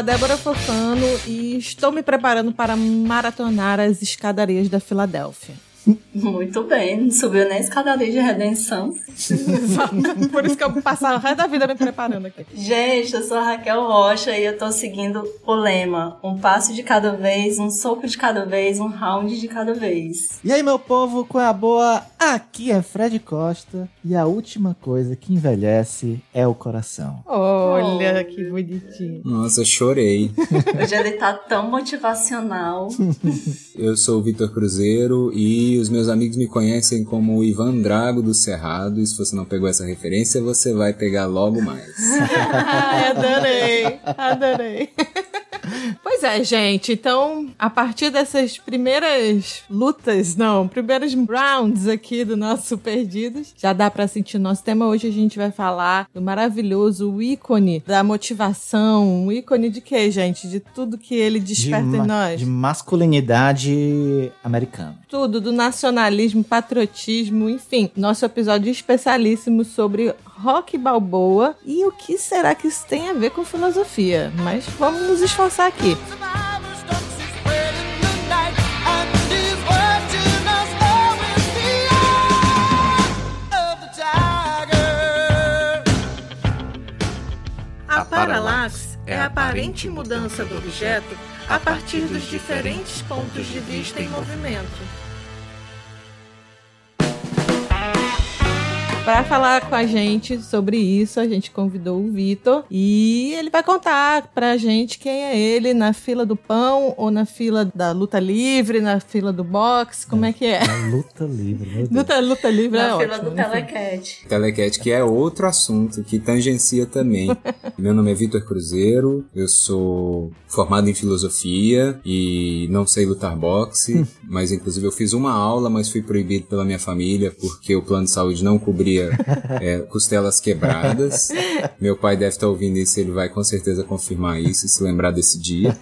A Débora Fofano e estou me preparando para maratonar as escadarias da Filadélfia. Muito bem, não subiu nem a escadaria de redenção. Por isso que eu passo o resto da vida me preparando aqui. Gente, eu sou a Raquel Rocha e eu tô seguindo o lema: um passo de cada vez, um soco de cada vez, um round de cada vez. E aí, meu povo, qual é a boa? Aqui é Fred Costa e a última coisa que envelhece é o coração. Olha que bonitinho. Nossa, chorei. Hoje ele tá tão motivacional. Eu sou o Vitor Cruzeiro e os meus amigos me conhecem como o Ivan Drago do Cerrado. E se você não pegou essa referência, você vai pegar logo mais. Ai, adorei, adorei. Pois é, gente. Então, a partir dessas primeiras lutas, não, primeiros rounds aqui do nosso Perdidos, já dá pra sentir o nosso tema. Hoje a gente vai falar do maravilhoso ícone da motivação. Um ícone de quê, gente? De tudo que ele desperta de, em nós. de masculinidade americana. Tudo, do nacionalismo, patriotismo, enfim. Nosso episódio especialíssimo sobre rock balboa e o que será que isso tem a ver com filosofia. Mas vamos nos esforçar aqui. A paralaxe é a aparente mudança do objeto a partir dos diferentes pontos de vista em movimento. Para falar com a gente sobre isso, a gente convidou o Vitor e ele vai contar pra gente quem é ele na fila do pão ou na fila da luta livre, na fila do boxe, como é que é? A luta livre. Luta, luta livre é Na fila ótimo. do enfim. Telecat. Telecat, que é outro assunto que tangencia também. Meu nome é Vitor Cruzeiro, eu sou formado em filosofia e não sei lutar boxe, mas inclusive eu fiz uma aula, mas fui proibido pela minha família porque o plano de saúde não cobria é, costelas quebradas. Meu pai deve estar ouvindo isso, ele vai com certeza confirmar isso se lembrar desse dia.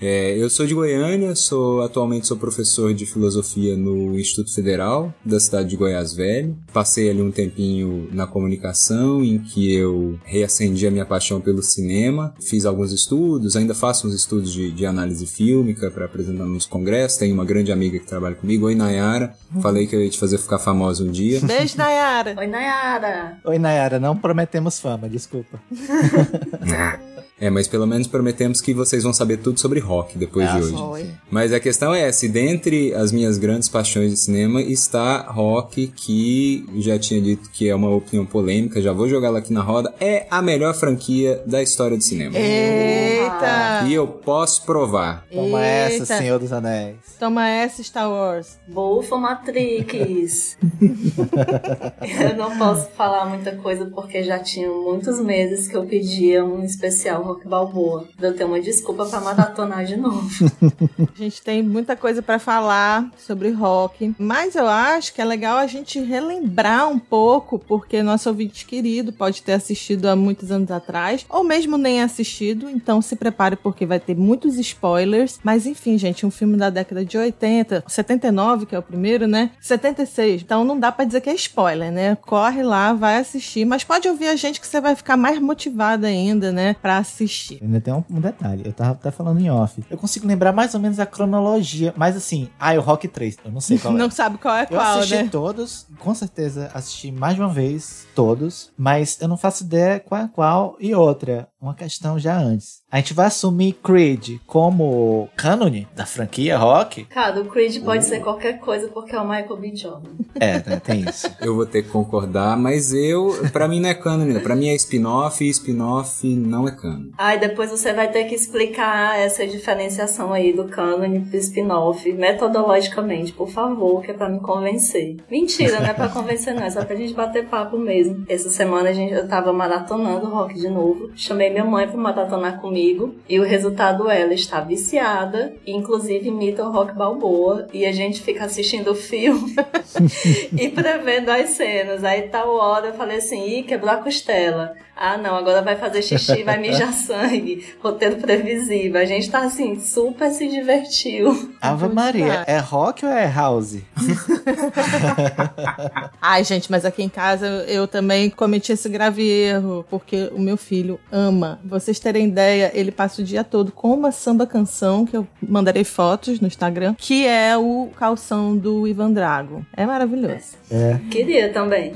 É, eu sou de Goiânia, sou atualmente sou professor de filosofia no Instituto Federal da cidade de Goiás Velho. Passei ali um tempinho na comunicação, em que eu reacendi a minha paixão pelo cinema. Fiz alguns estudos, ainda faço uns estudos de, de análise fílmica para apresentar nos congressos. Tenho uma grande amiga que trabalha comigo, oi Nayara. Falei que eu ia te fazer ficar famosa um dia. Beijo, Nayara. Oi, Nayara. Oi, Nayara, não prometemos fama, desculpa. É, mas pelo menos prometemos que vocês vão saber tudo sobre rock depois Ah, de hoje. sim. Mas a questão é, se dentre as minhas grandes paixões de cinema está rock, que já tinha dito que é uma opinião polêmica, já vou jogá-la aqui na roda, é a melhor franquia da história de cinema. Eita! E eu posso provar. Toma Eita. essa, Senhor dos Anéis. Toma essa, Star Wars. Bufa Matrix. eu não posso falar muita coisa porque já tinham muitos meses que eu pedia um especial Rock Balboa. Eu tenho uma desculpa pra maratonar de novo. A gente tem muita coisa pra falar sobre rock, mas eu acho que é legal a gente relembrar um pouco, porque nosso ouvinte querido pode ter assistido há muitos anos atrás, ou mesmo nem assistido, então se prepare porque vai ter muitos spoilers. Mas enfim, gente, um filme da década de 80, 79, que é o primeiro, né? 76. Então não dá pra dizer que é spoiler, né? Corre lá, vai assistir, mas pode ouvir a gente que você vai ficar mais motivada ainda, né, Pra assistir. Ainda tem um, um detalhe, eu tava até falando em off. Eu consigo lembrar mais ou menos a cronologia, mas assim, ah, é o Rock 3, eu não sei qual é. Não sabe qual é Eu qual, assisti né? todos, com certeza assisti mais de uma vez todos, mas eu não faço ideia qual é qual e outra. Uma questão já antes. A gente vai assumir Creed como cânone da franquia rock? Cara, o Creed pode ser qualquer coisa porque é o Michael B. Jordan. É, né, tem isso. Eu vou ter que concordar, mas eu, pra mim não é canon ainda. Pra mim é spin-off e spin-off não é canon. Aí depois você vai ter que explicar essa diferenciação aí do canon pro spin-off metodologicamente, por favor, que é pra me convencer. Mentira, não é pra convencer não, é só pra gente bater papo mesmo. Essa semana a gente, eu tava maratonando rock de novo, chamei minha mãe pra maratonar comigo comigo e o resultado ela está viciada, inclusive imita o Rock Balboa e a gente fica assistindo o filme e prevendo as cenas. Aí tal hora eu falei assim, ih, quebrou a costela. Ah, não, agora vai fazer xixi, vai mijar sangue. Roteiro previsível. A gente tá assim, super se divertiu. Ave Maria, é rock ou é house? Ai, gente, mas aqui em casa eu também cometi esse grave erro, porque o meu filho ama. Vocês terem ideia, ele passa o dia todo com uma samba canção, que eu mandarei fotos no Instagram, que é o calção do Ivan Drago. É maravilhoso. É. Queria também.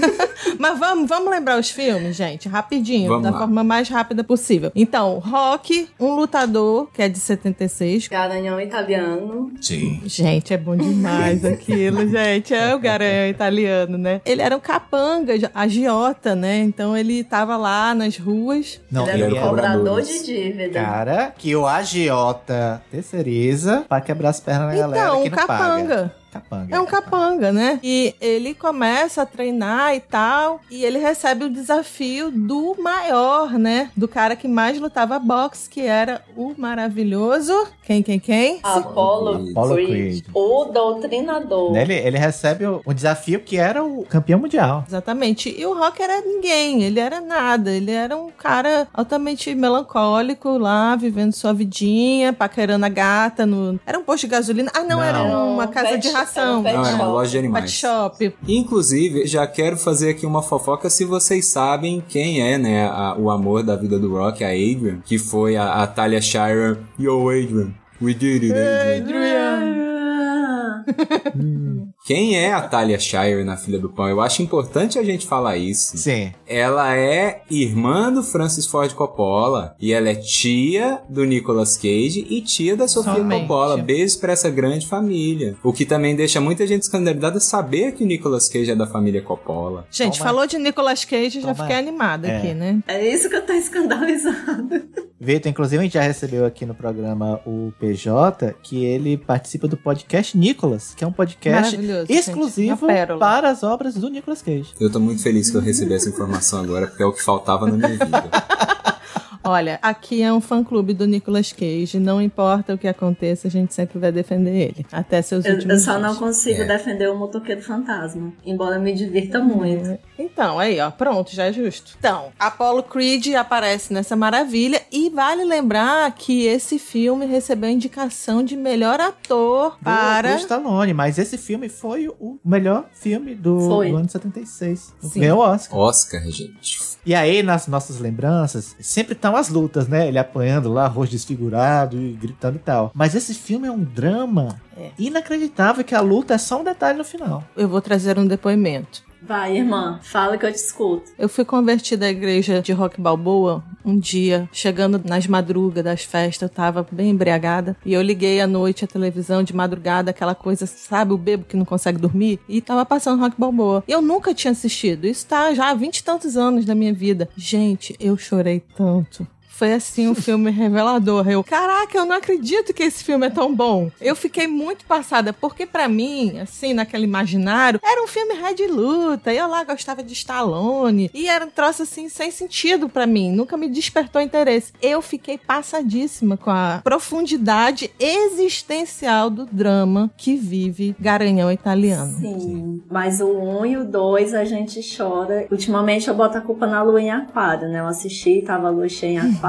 Mas vamos, vamos lembrar os filmes, gente, rapidinho, Vamos da lá. forma mais rápida possível. Então, Rock, um lutador, que é de 76. Garanhão italiano. Sim. Gente, é bom demais aquilo, gente. É o garanhão italiano, né? Ele era um capanga, agiota, né? Então ele tava lá nas ruas. Não, ele era ele um cobrador de dívida. cara que o agiota terceiriza pra quebrar as pernas da galera Então, que um não paga. Capanga. É um capanga, né? E ele começa a treinar e tal, e ele recebe o desafio do maior, né? Do cara que mais lutava boxe, que era o maravilhoso. Quem, quem, quem? Apollo, Apollo Creed, Creed. o doutrinador. Ele, ele recebe o, o desafio que era o campeão mundial. Exatamente. E o Rock era ninguém, ele era nada. Ele era um cara altamente melancólico lá, vivendo sua vidinha, paquerando a gata no. Era um posto de gasolina. Ah, não, Não. era uma casa pet- de ração. Um pet Não, era uma loja de Pet animais. shop. Inclusive, já quero fazer aqui uma fofoca se vocês sabem quem é, né, a- o amor da vida do Rock, a Adrian, que foi a, a Talia Shire. Yo, Adrian. We did it, Adrian. Ah, Quem é a Talia Shire na Filha do Pão? Eu acho importante a gente falar isso. Sim. Ela é irmã do Francis Ford Coppola e ela é tia do Nicolas Cage e tia da Sofia Somente. Coppola. Beijo pra essa grande família. O que também deixa muita gente escandalizada saber que o Nicolas Cage é da família Coppola. Gente, Toma. falou de Nicolas Cage, já Toma. fiquei animada É. aqui, né? é isso que eu tô escandalizada. Vitor, inclusive a gente já recebeu aqui no programa o PJ, que ele participa do podcast Nicolas, que é um podcast Maravilhoso, exclusivo. Uma pérola. para as obras do Nicolas Cage. Eu tô muito feliz que eu recebi essa informação agora, porque é o que faltava na minha vida. Olha, aqui é um fã-clube do Nicolas Cage. Não importa o que aconteça, a gente sempre vai defender ele. Até seus Eu, últimos eu só não dias. consigo É. defender o motoqueiro fantasma. Embora eu me divirta muito. Então, aí, ó, pronto, já é justo. Então, Apollo Creed aparece nessa maravilha e vale lembrar que esse filme recebeu indicação de melhor ator Do, para do Stallone, mas esse filme foi o melhor filme do, Foi. do ano 76. Sim. Ganhou o Oscar. Oscar, gente. E aí, nas nossas lembranças, sempre estão as lutas, né? Ele apanhando lá, rosto desfigurado e gritando e tal. Mas esse filme é um drama É. inacreditável que a luta é só um detalhe no final. eu vou trazer um depoimento. Vai, irmã, fala que eu te escuto. Eu fui convertida à igreja de Rock Balboa um dia, chegando nas madrugas das festas, eu tava bem embriagada, e eu liguei à noite a televisão de madrugada, aquela coisa, sabe, o bebo que não consegue dormir, e tava passando Rock Balboa. Eu nunca tinha assistido, isso tá já há vinte e tantos anos da minha vida. Gente, eu chorei tanto. Foi assim um filme revelador. Eu, caraca, eu não acredito que esse filme é tão bom. Eu fiquei muito passada, porque pra mim, assim, naquele imaginário, era um filme ré de luta. Eu lá gostava de Stallone. E era um troço assim, sem sentido pra mim. Nunca me despertou interesse. Eu fiquei passadíssima com a profundidade existencial do drama que vive Garanhão Italiano. Sim, mas o 1 e o 2 a gente chora. Ultimamente eu boto a culpa na lua em aquário, né? Eu assisti, tava a lua cheia em aquário,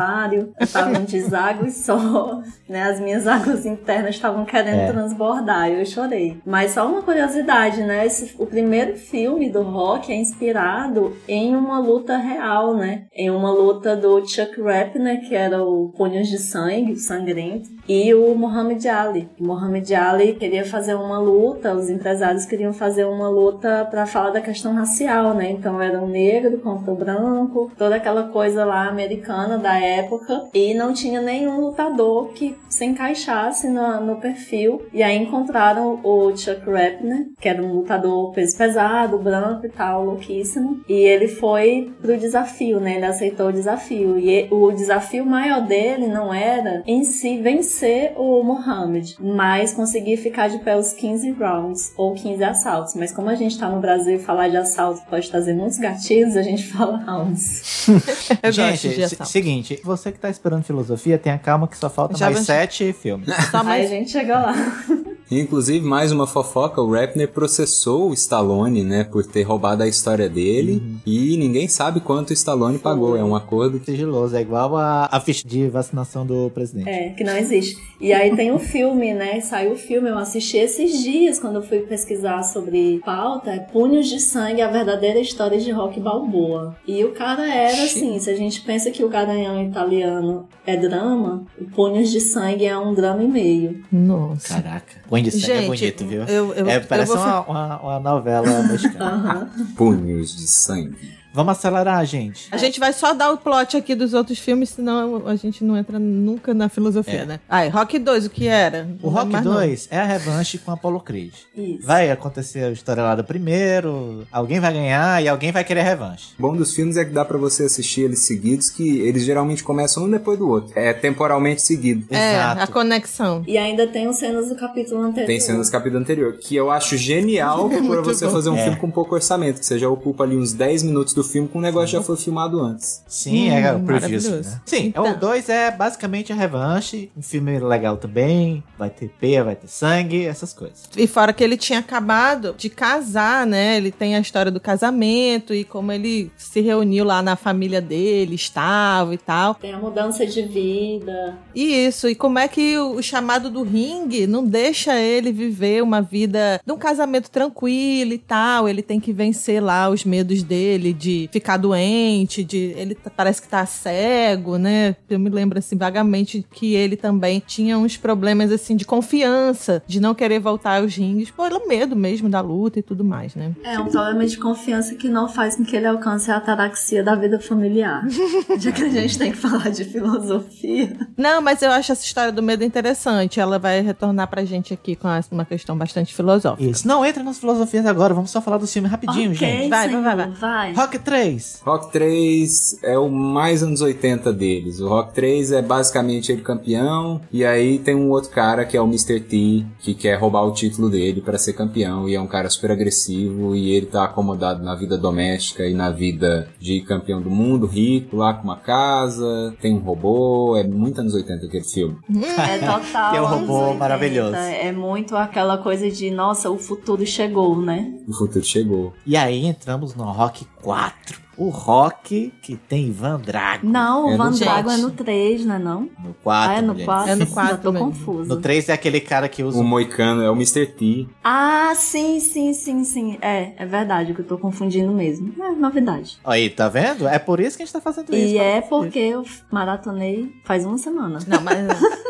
eu tava um deságue só, né? As minhas águas internas estavam querendo É. transbordar e eu chorei. Mas só uma curiosidade, né? Esse, o primeiro filme do rock é inspirado em uma luta real, né? Em uma luta do Chuck Rappner, que era o Punhos de Sangue, o Sangrento, e o Muhammad Ali. O Muhammad Ali queria fazer uma luta, os empresários queriam fazer uma luta para falar da questão racial, né? Então era o negro contra o branco, toda aquela coisa lá americana da época, e não tinha nenhum lutador que se encaixasse no, no perfil. E aí encontraram o Chuck Rappner, que era um lutador peso pesado, branco e tal, louquíssimo. E ele foi pro desafio, né? Ele aceitou o desafio. E- o desafio maior dele não era em si vencer o Muhammad, mas conseguir ficar de pé os 15 rounds ou 15 assaltos. Mas como a gente tá no Brasil e falar de assalto pode trazer muitos gatilhos, a gente fala rounds. Gente, seguinte, você que tá esperando filosofia, tenha calma que só faltam Já mais sete filmes. Só Aí a mais gente chega lá. Inclusive, mais uma fofoca, o Rappner processou o Stallone, né, por ter roubado a história dele, e ninguém sabe quanto o Stallone pagou, é um acordo que... Sigiloso, é igual a, a ficha de vacinação do presidente. É, que não existe. E aí tem o filme, né? Saiu o filme, eu assisti esses dias quando eu fui pesquisar sobre pauta. É Punhos de Sangue, a verdadeira história de Rock Balboa. E o cara era assim, se a gente pensa que o Garanhão italiano é drama, o Punhos de Sangue é um drama e meio. Nossa. Caraca. Põe de sangue é Gente, bonito, viu? eu- eu- é, eu parece vou uma, uma, uma novela mexicana. Punhos de sangue. Vamos acelerar, gente. A gente vai só dar o plot aqui dos outros filmes, senão a gente não entra nunca na filosofia, É. né? Aí, Rock 2, o que era? O Não Rock mais não. 2 é a revanche com Apollo Creed. Isso. Vai acontecer a história lá do primeiro, alguém vai ganhar e alguém vai querer revanche. O bom dos filmes é que dá pra você assistir eles seguidos, que eles geralmente começam um depois do outro. É temporalmente seguido. É, Exato. a conexão. E ainda tem os cenas do capítulo anterior. Tem cenas do capítulo anterior, que eu acho genial pra Muito você bom. fazer um É. filme com pouco orçamento, que você já ocupa ali uns 10 minutos do filme com o negócio já foi filmado antes. Sim, Hum, é o maravilhoso. né? Sim, Então. o 2 é basicamente a revanche, um filme legal também, vai ter peia, vai ter sangue, essas coisas. E fora que ele tinha acabado de casar, né? Ele tem a história do casamento e como ele se reuniu lá na família dele, estava e tal. Tem a mudança de vida. E isso, e como é que o, o chamado do ringue não deixa ele viver uma vida de um casamento tranquilo e tal. Ele tem que vencer lá os medos dele de ficar doente, de ele tá- parece que tá cego, né? Eu me lembro assim vagamente que ele também tinha uns problemas assim de confiança, de não querer voltar aos ringues pelo medo mesmo da luta e tudo mais, né? É um problema de confiança que não faz com que ele alcance a ataraxia da vida familiar. Já que a gente tem que falar de filosofia. Não, mas eu acho essa história do medo interessante. Ela vai retornar pra gente aqui com essa- uma questão bastante filosófica. Isso, não entra nas filosofias agora, vamos só falar do filme rapidinho, ok, gente. Vai, vai, senhor, vai, vai. vai. Rock 3. Rock 3 é o mais anos 80 deles. O Rock 3 é basicamente ele campeão, e aí tem um outro cara que é o Mr. T, que quer roubar o título dele pra ser campeão, e é um cara super agressivo, e ele tá acomodado na vida doméstica e na vida de campeão do mundo, rico, lá com uma casa, tem um robô, é muito anos 80 aquele filme. É total. Tem um anos robô 80. maravilhoso. É muito aquela coisa de, nossa, o futuro chegou, né? O futuro chegou. E aí entramos no Rock 4. 4. O Rock que tem Ivan Drago. Não, É o Van Drago é quatro. no 3, né não? No 4. ah, é no mulher. 4? É no Já quatro tô mesmo. confuso. No 3 é aquele cara que usa O Moicano é o Mr. T. Ah, sim, sim, sim, sim. É, é verdade, que eu tô confundindo mesmo. É novidade. Aí, tá vendo? É por isso que a gente tá fazendo isso. E é porque eu maratonei faz uma semana. Não, mas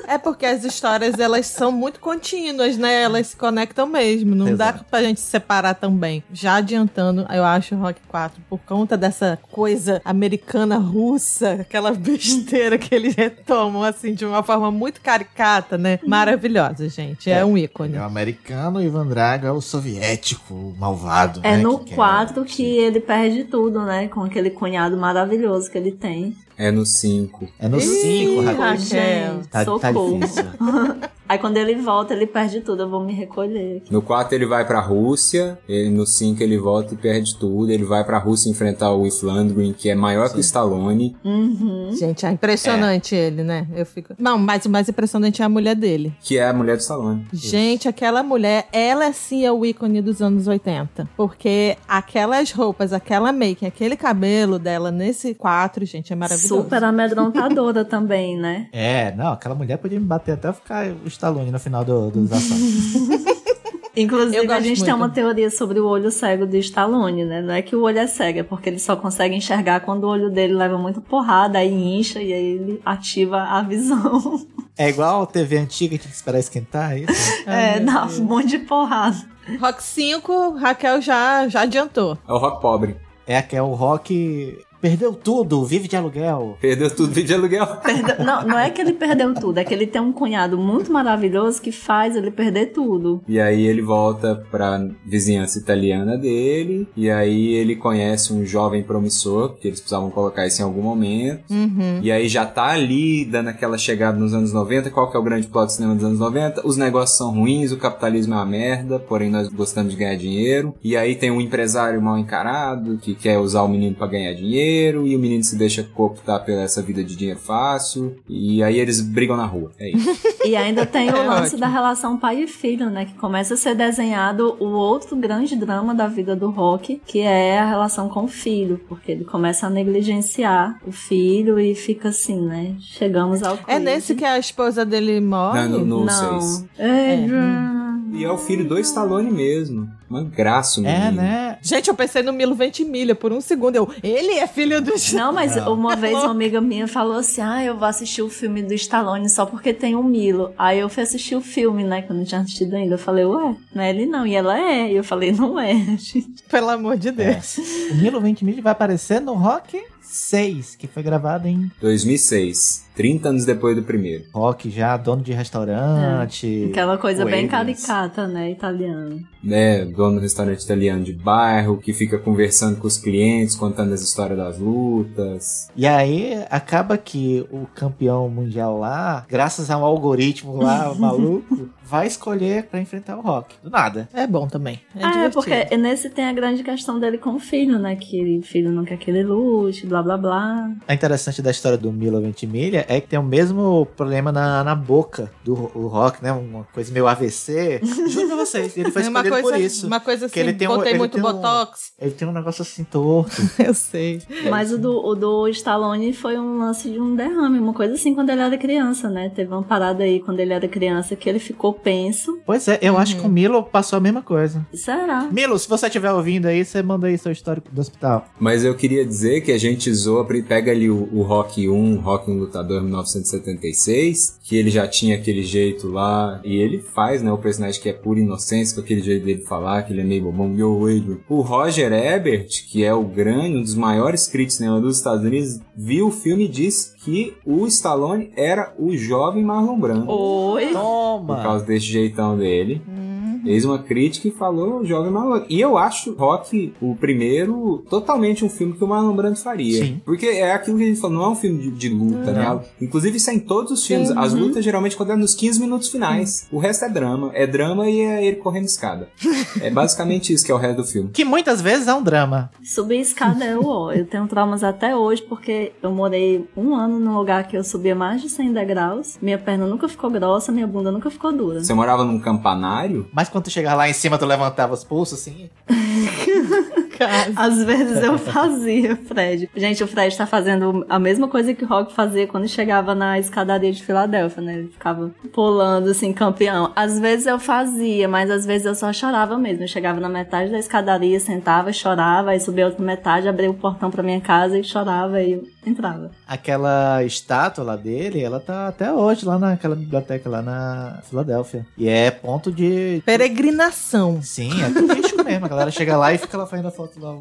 é porque as histórias elas são muito contínuas, né? Elas se conectam mesmo. Não dá Exato. pra gente separar também. Já adiantando, eu acho o Rock 4 por conta dessa coisa americana russa, aquela besteira que eles retomam assim de uma forma muito caricata, né? Maravilhosa, gente. É, É. um ícone. É o americano, o Ivan Drago é o soviético, o malvado. É né, no que quer- 4 que ele perde tudo, né? Com aquele cunhado maravilhoso que ele tem. É no 5. É no Ih, 5, Raquel. Raquel. Tá, tá socorro. difícil. Aí quando ele volta, ele perde tudo. Eu vou me recolher. No 4 ele vai pra Rússia, ele, no 5 ele volta e perde tudo. Ele vai pra Rússia enfrentar o Landgren, que é maior que o Stallone. Uhum. Gente, é impressionante ele, né? Eu fico. Não, mas o mais impressionante é a mulher dele. que é a mulher do Stallone. Gente, aquela mulher, ela sim é o ícone dos anos 80. Porque aquelas roupas, aquela make, aquele cabelo dela nesse 4, gente, é maravilhoso. Super amedrontadora também, né? É, não, aquela mulher podia me bater até ficar o Stallone no final do, dos assaltos. Inclusive, a gente tem muito. uma teoria sobre o olho cego do Stallone, né? Não é que o olho é cego, é porque ele só consegue enxergar quando o olho dele leva muito porrada, aí incha e aí ele ativa a visão. é igual a TV antiga, tinha que esperar esquentar, é isso? é, dá Deus. um monte de porrada. Rock 5, Raquel já, já adiantou. É o rock pobre. É que é o rock perdeu tudo, vive de aluguel. Perdeu tudo de aluguel. Perdeu- Não, não é que ele perdeu tudo, é que ele tem um cunhado muito maravilhoso que faz ele perder tudo. E aí ele volta pra vizinhança italiana dele. E aí ele conhece um jovem promissor, que eles precisavam colocar isso em algum momento. Uhum. E aí já tá ali, dando aquela chegada nos anos 90. Qual que é o grande plot do cinema dos anos 90? Os negócios são ruins, o capitalismo é uma merda, porém nós gostamos de ganhar dinheiro. E aí tem um empresário mal encarado, que quer usar o menino pra ganhar dinheiro. Dinheiro e o menino se deixa cooptar pela essa vida de dinheiro fácil e aí eles brigam na rua. É isso. E ainda tem o É lance ótimo. da relação pai e filho, né? Que começa a ser desenhado o outro grande drama da vida do Rock, que é a relação com o filho, porque ele começa a negligenciar o filho e fica assim, né? Chegamos ao É nesse que a esposa dele morre? Não, no- no Não. seis. Adrian. E é o filho do Stallone mesmo. Uma graça, o menino. É, né? Gente, eu pensei no Milo Ventimiglia por um segundo. Eu, ele é filho do... Não, mas uma vez uma amiga minha falou assim: Ah, eu vou assistir o filme do Stallone só porque tem o Milo. Aí eu fui assistir o filme, né? Que eu não tinha assistido ainda. Eu falei, ué, não é ele não. E ela é. E eu falei, não é. Pelo amor de Deus. O Milo Ventimiglia vai aparecer no Rock 6, que foi gravado em 2006. 30 anos depois do primeiro. Rock já, dono de restaurante. Aquela coisa bem caricata, né? Italiana. né, dono do restaurante italiano de bairro, que fica conversando com os clientes, contando as histórias das lutas. E aí acaba que o campeão mundial lá, graças a um algoritmo lá maluco, vai escolher pra enfrentar o Rock. Do nada. É bom também. É ah, é divertido. porque nesse tem a grande questão dele com o filho, né? Que o filho não quer que ele lute, blá blá blá. O interessante da história do Milo Ventimiglia é que tem o mesmo problema na, na boca do o Rock, né? Uma coisa meio AVC. Juro pra vocês, ele foi É escolhido coisa, por isso. Uma coisa assim, ele tem um- botei ele muito tem um- botox. Ele tem um negócio assim torto. Eu sei. Mas o do, o do Stallone foi um lance de um derrame, uma coisa assim quando ele era criança, né? Teve uma parada aí quando ele era criança que ele ficou penso. Pois é, eu acho que o Milo passou a mesma coisa. Será? Milo, se você estiver ouvindo aí, você manda aí seu histórico do hospital. Mas eu queria dizer que a gente zoa, pega ali o, o Rock 1, Rock 1 Lutador 1976, que ele já tinha aquele jeito lá, e ele faz, né, o personagem que é pura inocência, com aquele jeito dele falar, que ele é meio bobão, yo, Adrian. O Roger Ebert, que é o grande, um dos maiores críticos cinema dos Estados Unidos, viu o filme e disse que o Stallone era o jovem Marlon Brando. Oi. Por Toma! causa desse jeitão dele. Fez uma crítica e falou Jovem Marlon. E eu acho Rock, o primeiro, totalmente um filme que o Marlon Brando faria. Sim. Porque é aquilo que a gente falou, não é um filme de, de luta, né? Inclusive isso é em todos os filmes. As lutas geralmente quando é nos 15 minutos finais. O resto é drama. É drama e é ele correndo escada. é basicamente isso que é o resto do filme. Que muitas vezes é um drama. Subir escada é o ó. Eu tenho traumas até hoje porque eu morei um ano num lugar que eu subia mais de 100 degraus. Minha perna nunca ficou grossa, minha bunda nunca ficou dura. Você morava num campanário? Mas quando tu chegar lá em cima, tu levantava os pulsos assim. Cara, Às vezes eu fazia, Fred. Gente, o Fred tá fazendo a mesma coisa que o Rock fazia quando chegava na escadaria de Filadélfia, né? Ele ficava pulando, assim, campeão. Às vezes eu fazia, mas às vezes eu só chorava mesmo. Eu chegava na metade da escadaria, sentava, chorava, aí subia a outra metade, abria o portão pra minha casa e chorava e entrava. Aquela estátua lá dele, ela tá até hoje lá naquela biblioteca lá na Filadélfia. E é ponto de. peregrinação. Sim, é turístico mesmo. A galera chega lá e fica lá fazendo a foto lá.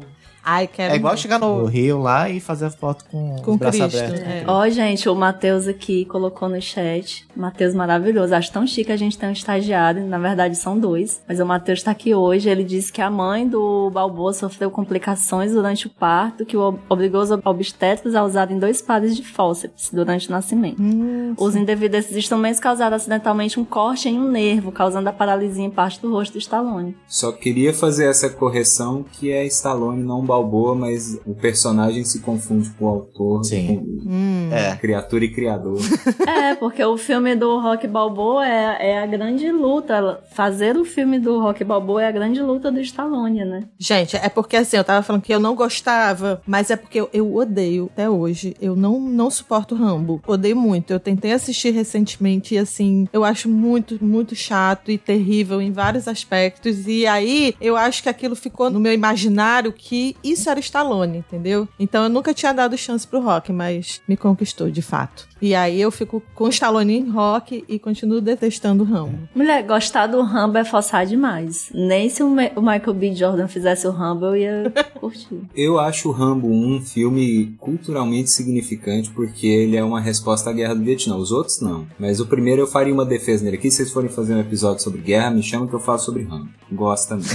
Ai, quero É igual chegar no Rio lá e fazer a foto com, Com os braços Cristo, abertos. é. Ó, gente, o Matheus aqui colocou no chat. Matheus maravilhoso. Acho tão chique a gente ter um estagiário. Na verdade, são dois. Mas o Matheus tá aqui hoje. Ele disse que a mãe do Balboa sofreu complicações durante o parto, que o obrigou os obstetras a usarem dois pares de fórceps durante o nascimento. Hum, O uso indevido desses instrumentos causaram acidentalmente um corte em um nervo, causando a paralisia em parte do rosto do Stallone. Só queria fazer essa correção que é Stallone, não Balboa, mas o personagem se confunde com o autor, Sim. com hum. É. criatura e criador. É, porque o filme do Rock Balboa é, é a grande luta. Fazer o filme do Rock Balboa é a grande luta do Stallone, né? Gente, é porque assim, eu tava falando que eu não gostava, mas é porque eu, eu odeio até hoje. Eu não, não suporto Rambo. Odeio muito. Eu tentei assistir recentemente e assim, eu acho muito, muito chato e terrível em vários aspectos. E aí, eu acho que aquilo ficou no meu imaginário que isso era Stallone, entendeu? Então eu nunca tinha dado chance pro Rock, mas me conquistou de fato. E aí eu fico com o Stallone em Rock e continuo detestando o Rambo. Mulher, gostar do Rambo é forçar demais. Nem se o, Michael B. Jordan fizesse o Rambo, eu ia curtir. Eu acho o Rambo um filme culturalmente significante porque ele é uma resposta à guerra do Vietnã. Os outros não. Mas o primeiro eu faria uma defesa nele aqui. Se vocês forem fazer um episódio sobre guerra, me chama que eu falo sobre Rambo. Gosto também.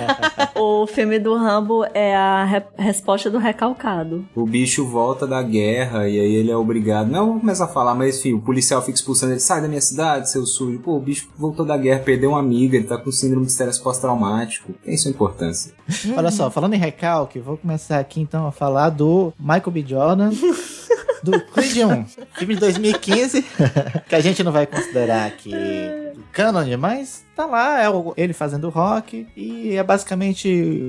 o filme do Rambo é a re resposta do recalcado. O bicho volta da guerra e aí ele é obrigado. Não, vou começar a falar, mas enfim, o policial fica expulsando ele. Sai da minha cidade, seu sujo. Pô, o bicho voltou da guerra, perdeu uma amiga, ele tá com síndrome de estresse pós-traumático. Tem sua importância. Olha só, falando em recalque, vou começar aqui então a falar do Michael B. Jordan. do Creed 1, filme de 2015, que a gente não vai considerar aqui canon, mas tá lá, é ele fazendo rock, e é basicamente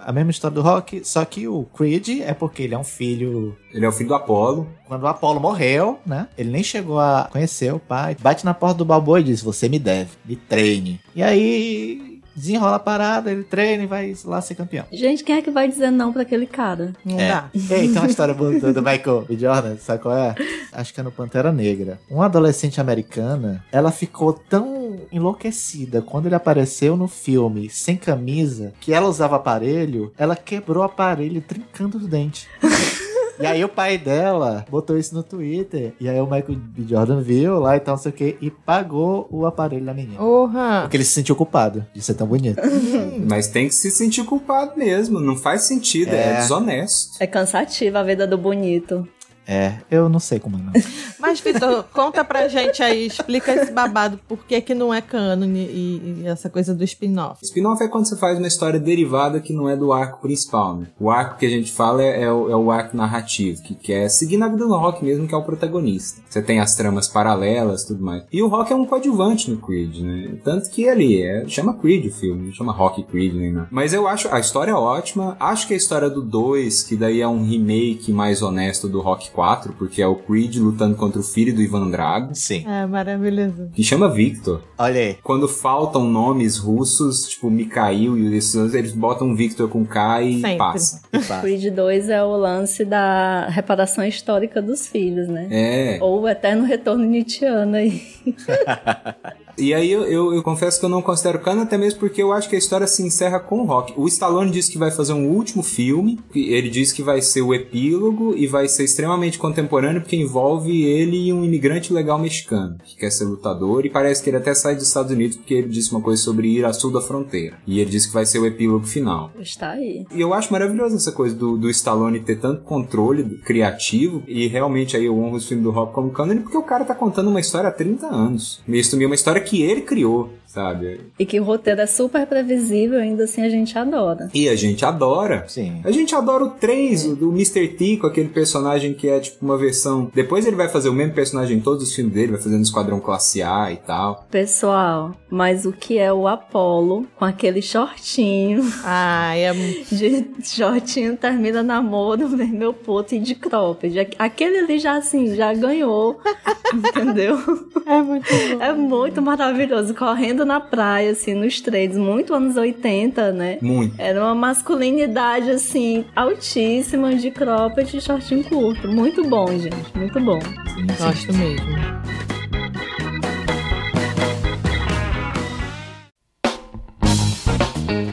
a mesma história do rock, só que o Creed é porque ele é um filho. Ele é o filho do Apollo. Quando o Apollo morreu, né? Ele nem chegou a conhecer o pai. Bate na porta do Balboa e diz: Você me deve, me treine. E aí desenrola a parada, ele treina e vai lá ser campeão. Gente, quem é que vai dizer não pra aquele cara? Não É. dá. Ei, tem uma história boa do, do Michael B. Jordan, sabe qual é? Acho que é no Pantera Negra. Uma adolescente americana, ela ficou tão enlouquecida quando ele apareceu no filme sem camisa, que ela usava aparelho, ela quebrou o aparelho trincando os dentes. E aí o pai dela botou isso no Twitter. E aí o Michael B. Jordan viu lá e tal, não sei o que, e pagou o aparelho da menina. Porra! Porque ele se sentiu culpado de ser tão bonito. Mas tem que se sentir culpado mesmo. Não faz sentido, é, É. desonesto. É cansativa a vida do bonito. É, eu não sei como é não. Mas, Vitor, conta pra gente aí, explica esse babado, por que que não é cânone e, e essa coisa do spin-off. Spin-off é quando você faz uma história derivada que não é do arco principal, né? O arco que a gente fala é, é o, é o arco narrativo, que quer seguir na vida do Rock mesmo, que é o protagonista. Você tem as tramas paralelas tudo mais. E o Rock é um coadjuvante no Creed, né? Tanto que ele é, chama Creed o filme, não chama Rock Creed nem nada. Mas eu acho a história é ótima. Acho que a história do 2, que daí é um remake mais honesto do Rock 4, porque é o Creed lutando contra o filho do Ivan Drago, Sim. É maravilhoso. que chama Victor. Olha aí. Quando faltam nomes russos, tipo Mikhail e esses, outros, eles botam Victor com K e Sempre. passa. Pá. Creed 2 é o lance da reparação histórica dos filhos, né? É. Ou o eterno retorno nietzschiano aí. E aí eu, eu, eu confesso que eu não considero canon, até mesmo porque eu acho que a história se encerra com o Rock. O Stallone disse que vai fazer um último filme, ele disse que vai ser o epílogo e vai ser extremamente contemporâneo porque envolve ele e um imigrante legal mexicano, que quer ser lutador e parece que ele até sai dos Estados Unidos porque ele disse uma coisa sobre ir a sul da fronteira. E ele disse que vai ser o epílogo final. Está aí. E eu acho maravilhoso essa coisa do, do Stallone ter tanto controle criativo e realmente aí eu honro os filmes do Rock como canon porque o cara tá contando uma história há 30 anos. Isso também é uma história que ele criou, sabe? E que o roteiro é super previsível, ainda assim a gente adora. E a gente adora. Sim. A gente adora o 3, o do Mr. T, com aquele personagem que é tipo uma versão. Depois ele vai fazer o mesmo personagem em todos os filmes dele, vai fazer no Esquadrão Classe A e tal. Pessoal, mas o que é o Apollo com aquele shortinho? Ai, é De shortinho termina namoro, meu puto e de cropped. Aquele ali já assim, já ganhou. entendeu? É muito bom. É muito maravilhoso. Correndo na praia, assim, nos trades, muito anos 80, né? Muito. Era uma masculinidade, assim, altíssima de cropped e shortinho curto. Muito bom, gente. Muito bom. sim, sim. Gosto mesmo.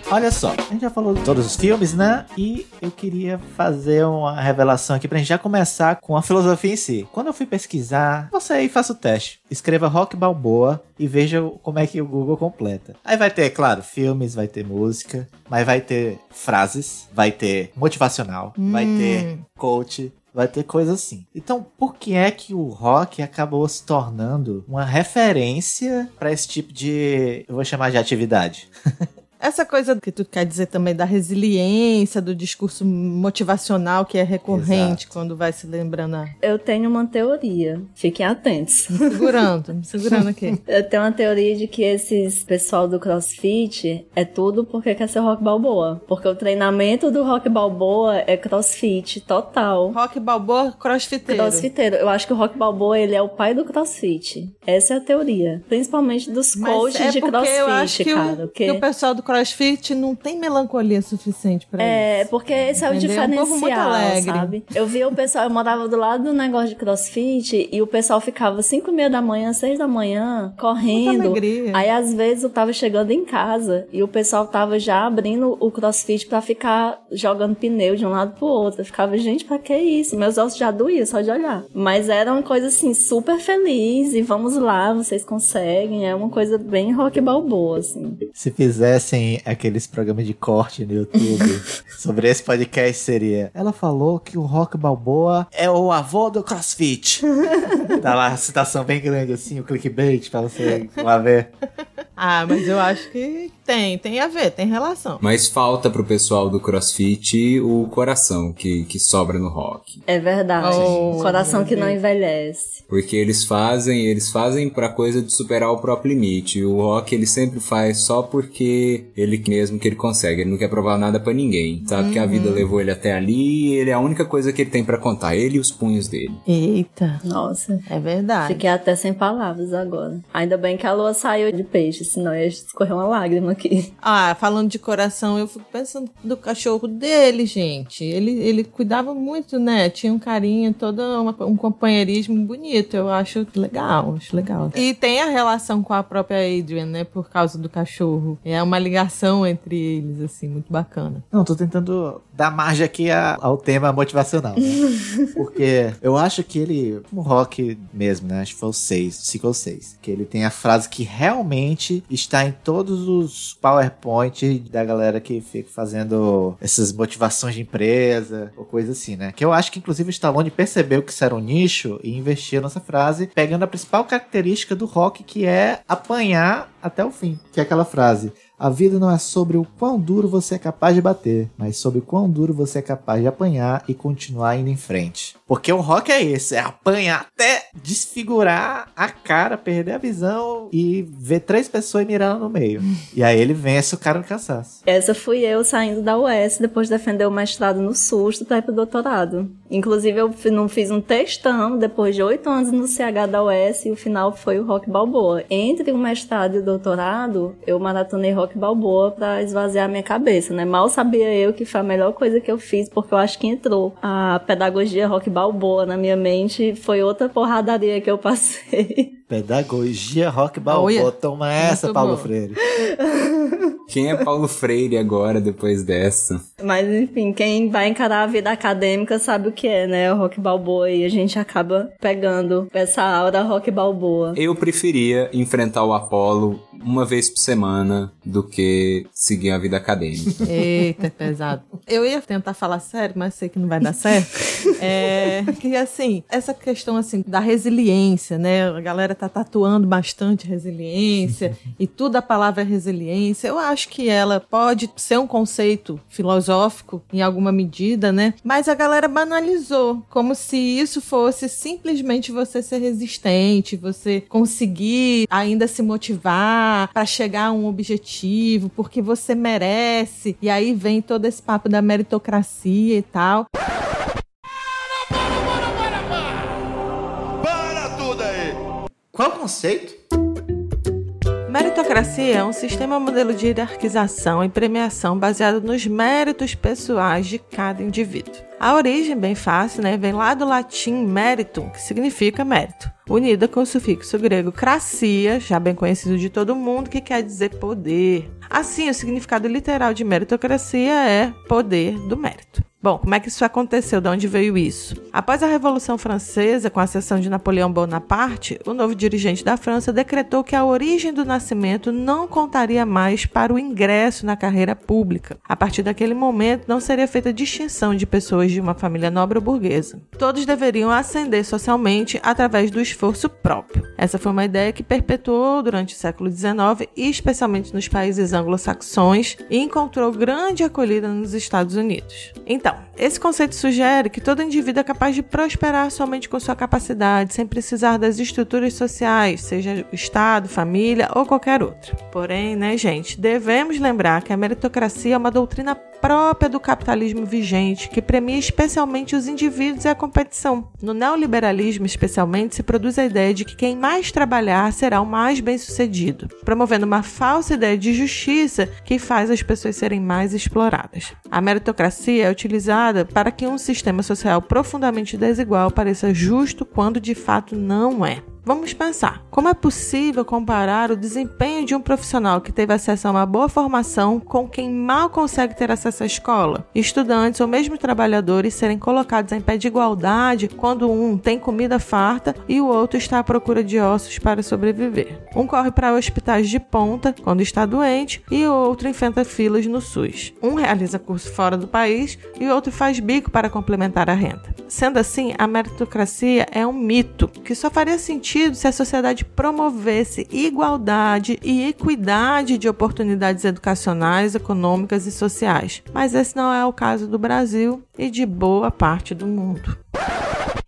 Olha só, a gente já falou de todos os filmes, né? E eu queria fazer uma revelação aqui pra gente já começar com a filosofia em si. Quando eu fui pesquisar, você aí faça o teste. Escreva Rock Balboa e veja como é que o Google completa. Aí vai ter, claro, filmes, vai ter música, mas vai ter frases, vai ter motivacional, vai Hum. ter coach, vai ter coisa assim. Então, por que é que o rock acabou se tornando uma referência pra esse tipo de, eu vou chamar de atividade? Essa coisa que tu quer dizer também da resiliência, do discurso motivacional que é recorrente Exato. quando vai se lembrando, a- Eu tenho uma teoria. Fiquem atentos. me segurando, me segurando aqui. Eu tenho uma teoria de que esses pessoal do CrossFit é tudo porque quer ser rock balboa. Porque o treinamento do rock balboa é CrossFit total. Rock Balboa, crossfiteiro. Crossfiteiro. Eu acho que o Rock Balboa ele é o pai do CrossFit. Essa é a teoria. Principalmente dos Mas coaches é de CrossFit, eu acho que, cara. o, porque... que o pessoal do crossfit não tem melancolia suficiente pra É, isso. porque esse é o Entendeu? Um povo muito diferencial, alegre. sabe? Eu via o pessoal, eu morava do lado do negócio de crossfit e o pessoal ficava 5 e meia da manhã, 6 da manhã, correndo. alegria. Aí às vezes eu tava chegando em casa e o pessoal tava já abrindo o crossfit pra ficar jogando pneu de um lado pro outro. Eu ficava, gente, pra que isso? Meus ossos já doíam só de olhar. Mas era uma coisa assim, super feliz e vamos lá, vocês conseguem. É uma coisa bem rock balboa, assim. Se fizessem aqueles programas de corte no YouTube sobre esse podcast seria: Ela falou que o Rock Balboa é o avô do CrossFit. tá lá a citação bem grande assim, o clickbait pra você lá ver. Ah, mas eu acho que tem, tem a ver, tem relação. Mas falta pro pessoal do CrossFit o coração que, que sobra no rock. É verdade. Oh, Coração que não envelhece. Porque eles fazem, eles fazem pra coisa de superar o próprio limite. O rock ele sempre faz só porque ele mesmo que ele consegue. Ele não quer provar nada pra ninguém. Sabe que a vida levou ele até ali e ele é a única coisa que ele tem pra contar. Ele e os punhos dele. Eita, Nossa. é verdade. Fiquei até sem palavras agora. Ainda bem que a lua saiu de peixe, senão ia escorrer uma lágrima aqui. Ah, falando de coração, eu fico pensando do cachorro dele, gente. Ele, ele cuidava muito, né? Tinha um carinho, todo uma- um companheirismo bonito. Eu acho legal, acho legal. E tem a relação com a própria Adrian, né? Por causa do cachorro. É uma ligação entre eles, assim, muito bacana. Não, tô tentando dar margem aqui a- ao tema motivacional. né? Porque eu acho que ele, o rock mesmo, né? Acho que foi o 6, 5 ou 6. Que ele tem a frase que realmente está em todos os PowerPoint da galera que fica fazendo essas motivações de empresa ou coisa assim, né? Que eu acho que inclusive o Stallone percebeu que isso era um nicho e investiu nessa frase, pegando a principal característica do rock, que é apanhar até o fim. Que é aquela frase. A vida não é sobre o quão duro você é capaz de bater, mas sobre o quão duro você é capaz de apanhar e continuar indo em frente. Porque o rock é esse, é apanhar até desfigurar a cara, perder a visão e ver três pessoas mirando no meio. E aí ele vence o cara no cansaço. Essa fui eu saindo da UES depois de defender o mestrado no susto pra ir pro doutorado. Inclusive, eu não fiz um textão depois de oito anos no CH da UES e o final foi o Rock Balboa. Entre o mestrado e o doutorado, eu maratonei Rock Balboa pra esvaziar a minha cabeça, né? Mal sabia eu que foi a melhor coisa que eu fiz, porque eu acho que entrou a pedagogia Rock Balboa na minha mente. Foi outra porradaria que eu passei. Pedagogia rock balboa. Olha, Toma essa, muito Paulo bom. Freire. Quem é Paulo Freire agora, depois dessa? Mas enfim, quem vai encarar a vida acadêmica sabe o que é, né? O rock balboa e a gente acaba pegando essa aura rock balboa. Eu preferia enfrentar o Apolo uma vez por semana do que seguir a vida acadêmica. Eita, é pesado. Eu ia tentar falar sério, mas sei que não vai dar certo. É que assim, essa questão assim da resiliência, né? A galera tá tatuando bastante resiliência e tudo a palavra é resiliência. Eu acho que ela pode ser um conceito filosófico em alguma medida, né? Mas a galera banalizou, como se isso fosse simplesmente você ser resistente, você conseguir ainda se motivar para chegar a um objetivo, porque você merece. E aí vem todo esse papo da meritocracia e tal. Para tudo aí! Qual o conceito? Meritocracia é um sistema modelo de hierarquização e premiação baseado nos méritos pessoais de cada indivíduo. A origem, bem fácil, né, vem lá do latim meritum, que significa mérito, unida com o sufixo grego krasia, já bem conhecido de todo mundo, que quer dizer poder. Assim, o significado literal de meritocracia é poder do mérito. Bom, como é que isso aconteceu? De onde veio isso? Após a Revolução Francesa, com a ascensão de Napoleão Bonaparte, o novo dirigente da França decretou que a origem do nascimento não contaria mais para o ingresso na carreira pública. A partir daquele momento, não seria feita distinção de pessoas de uma família nobre ou burguesa. Todos deveriam ascender socialmente através do esforço próprio. Essa foi uma ideia que perpetuou durante o século XIX especialmente nos países anglo-saxões e encontrou grande acolhida nos Estados Unidos. Então, esse conceito sugere que todo indivíduo é capaz de prosperar somente com sua capacidade, sem precisar das estruturas sociais, seja Estado, família ou qualquer outra. Porém, né, gente, devemos lembrar que a meritocracia é uma doutrina própria do capitalismo vigente, que premia especialmente os indivíduos e a competição. No neoliberalismo, especialmente, se produz a ideia de que quem mais trabalhar será o mais bem-sucedido, promovendo uma falsa ideia de justiça que faz as pessoas serem mais exploradas. A meritocracia é utilizada para que um sistema social profundamente desigual pareça justo quando de fato não é. Vamos pensar. Como é possível comparar o desempenho de um profissional que teve acesso a uma boa formação com quem mal consegue ter acesso à escola? Estudantes ou mesmo trabalhadores serem colocados em pé de igualdade quando um tem comida farta e o outro está à procura de ossos para sobreviver. Um corre para hospitais de ponta quando está doente e o outro enfrenta filas no SUS. Um realiza curso fora do país e o outro faz bico para complementar a renda. Sendo assim, a meritocracia é um mito que só faria sentido se a sociedade promovesse igualdade e equidade de oportunidades educacionais, econômicas e sociais. Mas esse não é o caso do Brasil e de boa parte do mundo.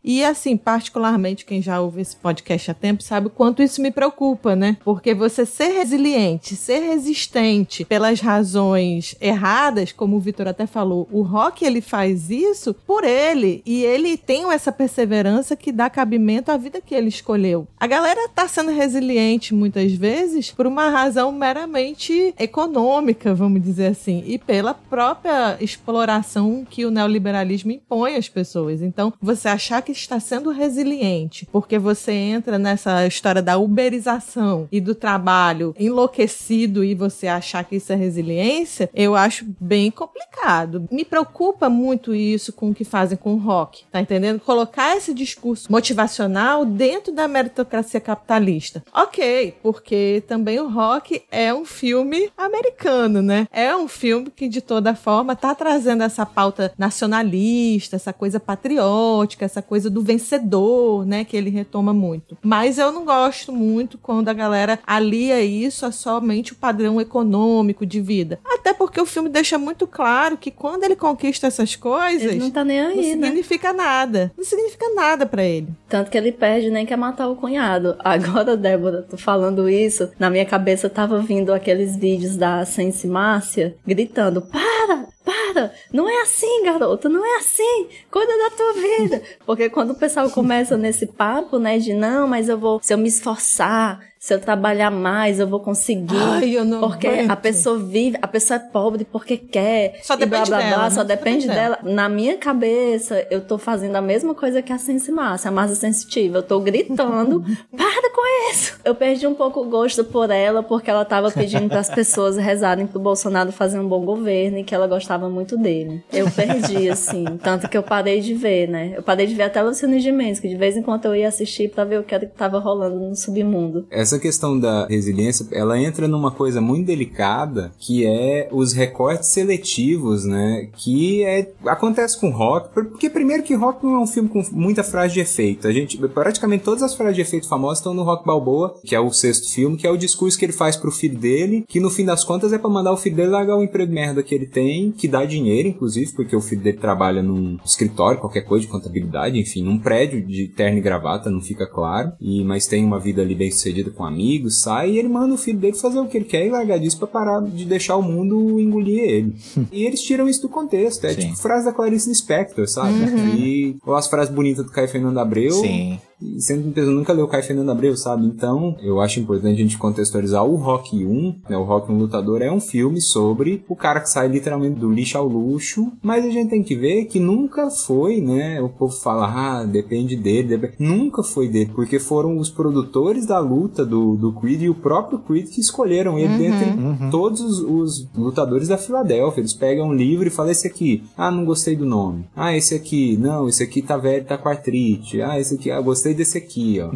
E assim, particularmente quem já ouve esse podcast há tempo sabe o quanto isso me preocupa, né? Porque você ser resiliente, ser resistente pelas razões erradas, como o Vitor até falou, o rock ele faz isso por ele e ele tem essa perseverança que dá cabimento à vida que ele escolheu. A galera tá sendo resiliente muitas vezes por uma razão meramente econômica, vamos dizer assim, e pela própria exploração que o neoliberalismo impõe às pessoas. Então, você achar que está sendo resiliente, porque você entra nessa história da uberização e do trabalho enlouquecido e você achar que isso é resiliência, eu acho bem complicado. Me preocupa muito isso com o que fazem com o rock, tá entendendo? Colocar esse discurso motivacional dentro da meritocracia capitalista. Ok, porque também o rock é um filme americano, né? É um filme que de toda forma tá trazendo essa pauta nacionalista, essa coisa patriótica, essa coisa do vencedor, né, que ele retoma muito. Mas eu não gosto muito quando a galera alia isso a somente o padrão econômico de vida. Até porque o filme deixa muito claro que quando ele conquista essas coisas, ele não tá nem aí, não né? significa nada. Não significa nada para ele. Tanto que ele perde nem quer matar o cunhado. Agora, Débora, tô falando isso, na minha cabeça tava vindo aqueles vídeos da Sense Márcia gritando: "Para! Para! Não é assim, garota, não é assim! Cuida da tua vida! Porque quando o pessoal começa nesse papo, né, de não, mas eu vou, se eu me esforçar, se eu trabalhar mais, eu vou conseguir. Ai, eu não porque aguento. a pessoa vive, a pessoa é pobre porque quer. Só e blá, depende blá, dela, blá, né? só depende depende dela. Na minha cabeça, eu tô fazendo a mesma coisa que a Sense Massa, a massa sensitiva. Eu tô gritando, para isso! Eu perdi um pouco o gosto por ela, porque ela tava pedindo para as pessoas rezarem pro Bolsonaro fazer um bom governo e que ela gostava muito dele. Eu perdi, assim. Tanto que eu parei de ver, né? Eu parei de ver até Luciano de Mendes, que de vez em quando eu ia assistir pra ver o que era que tava rolando no submundo. Essa questão da resiliência, ela entra numa coisa muito delicada, que é os recortes seletivos, né? Que é, acontece com rock, porque primeiro que rock não é um filme com muita frase de efeito. A gente, praticamente todas as frases de efeito famosas estão no Rock Balboa, que é o sexto filme, que é o discurso que ele faz pro filho dele, que no fim das contas é pra mandar o filho dele largar o emprego merda que ele tem, que dá dinheiro, inclusive, porque o filho dele trabalha num escritório, qualquer coisa de contabilidade, enfim, num prédio de terno e gravata, não fica claro, e mas tem uma vida ali bem sucedida com amigos, sai e ele manda o filho dele fazer o que ele quer e largar disso pra parar de deixar o mundo engolir ele. e eles tiram isso do contexto, é Sim. tipo frase da Clarice Lispector, sabe? E ou as frases bonitas do Caio Fernando Abreu, Sim. E sendo que pessoa nunca leu Caio Fernando Abreu, sabe? Então, eu acho importante a gente contextualizar o Rock 1, né? O Rock 1 Lutador é um filme sobre o cara que sai literalmente do lixo ao luxo, mas a gente tem que ver que nunca foi, né? O povo fala, ah, depende dele, dep-". nunca foi dele, porque foram os produtores da luta do, do Creed e o próprio Creed que escolheram ele dentre todos os, os lutadores da Filadélfia. Eles pegam um livro e falam, esse aqui, ah, não gostei do nome. Ah, esse aqui, não, esse aqui tá velho, tá com artrite. Ah, esse aqui, ah, gostei desse aqui, ó.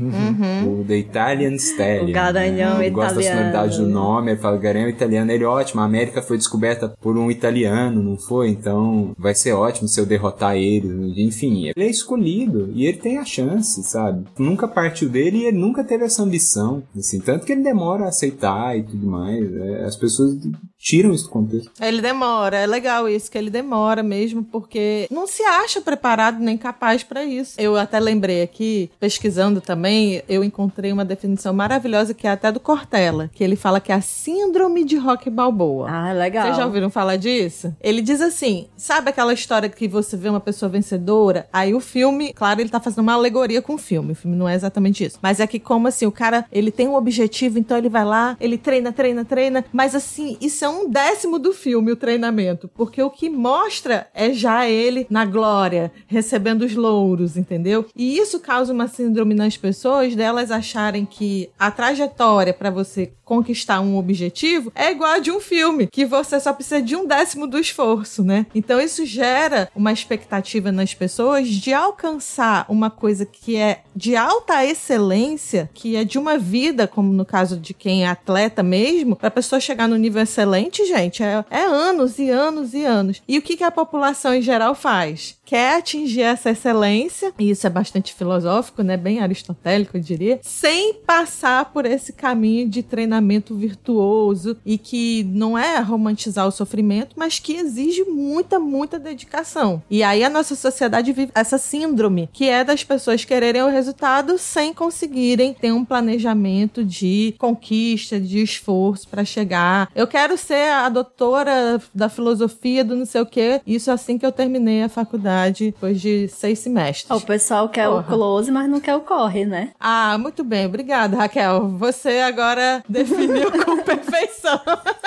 O The Italian Stallion. O garanhão né? Eu Gosto da italiano. sonoridade do nome, ele fala garanhão italiano, ele é ótimo. A América foi descoberta por um italiano, não foi? Então vai ser ótimo se eu derrotar ele. Enfim, ele é escolhido e ele tem a chance, sabe? Nunca partiu dele e ele nunca teve essa ambição. Assim, tanto que ele demora a aceitar e tudo mais. É, as pessoas tiram isso do contexto. Ele demora, é legal isso, que ele demora mesmo, porque não se acha preparado nem capaz para isso. Eu até lembrei aqui, pesquisando também, eu encontrei uma definição maravilhosa que é até do Cortella, que ele fala que é a síndrome de Rock Balboa. Ah, legal. Vocês já ouviram falar disso? Ele diz assim: sabe aquela história que você vê uma pessoa vencedora? Aí o filme, claro, ele tá fazendo uma alegoria com o filme. O filme não é exatamente isso. Mas é que, como assim, o cara ele tem um objetivo, então ele vai lá, ele treina, treina, treina. Mas assim, isso é um décimo do filme, o treinamento. Porque o que mostra é já ele na glória, recebendo os louros, entendeu? E isso causa uma síndrome nas pessoas delas acharem que a trajetória para você conquistar um objetivo é igual a de um filme, que você só precisa de um décimo do esforço, né? Então isso gera uma expectativa nas pessoas de alcançar uma coisa que é de alta excelência, que é de uma vida, como no caso de quem é atleta mesmo, para a pessoa chegar no nível excelente, gente, é, é anos e anos e anos. E o que, que a população em geral faz? quer atingir essa excelência, e isso é bastante filosófico, né, bem aristotélico, eu diria, sem passar por esse caminho de treinamento virtuoso e que não é romantizar o sofrimento, mas que exige muita, muita dedicação. E aí a nossa sociedade vive essa síndrome, que é das pessoas quererem o resultado sem conseguirem ter um planejamento de conquista, de esforço para chegar. Eu quero ser a doutora da filosofia do não sei o quê, isso assim que eu terminei a faculdade faculdade depois de seis semestres. O pessoal quer Porra. o close, mas não quer o corre, né? Ah, muito bem. Obrigada, Raquel. Você agora definiu com perfeição.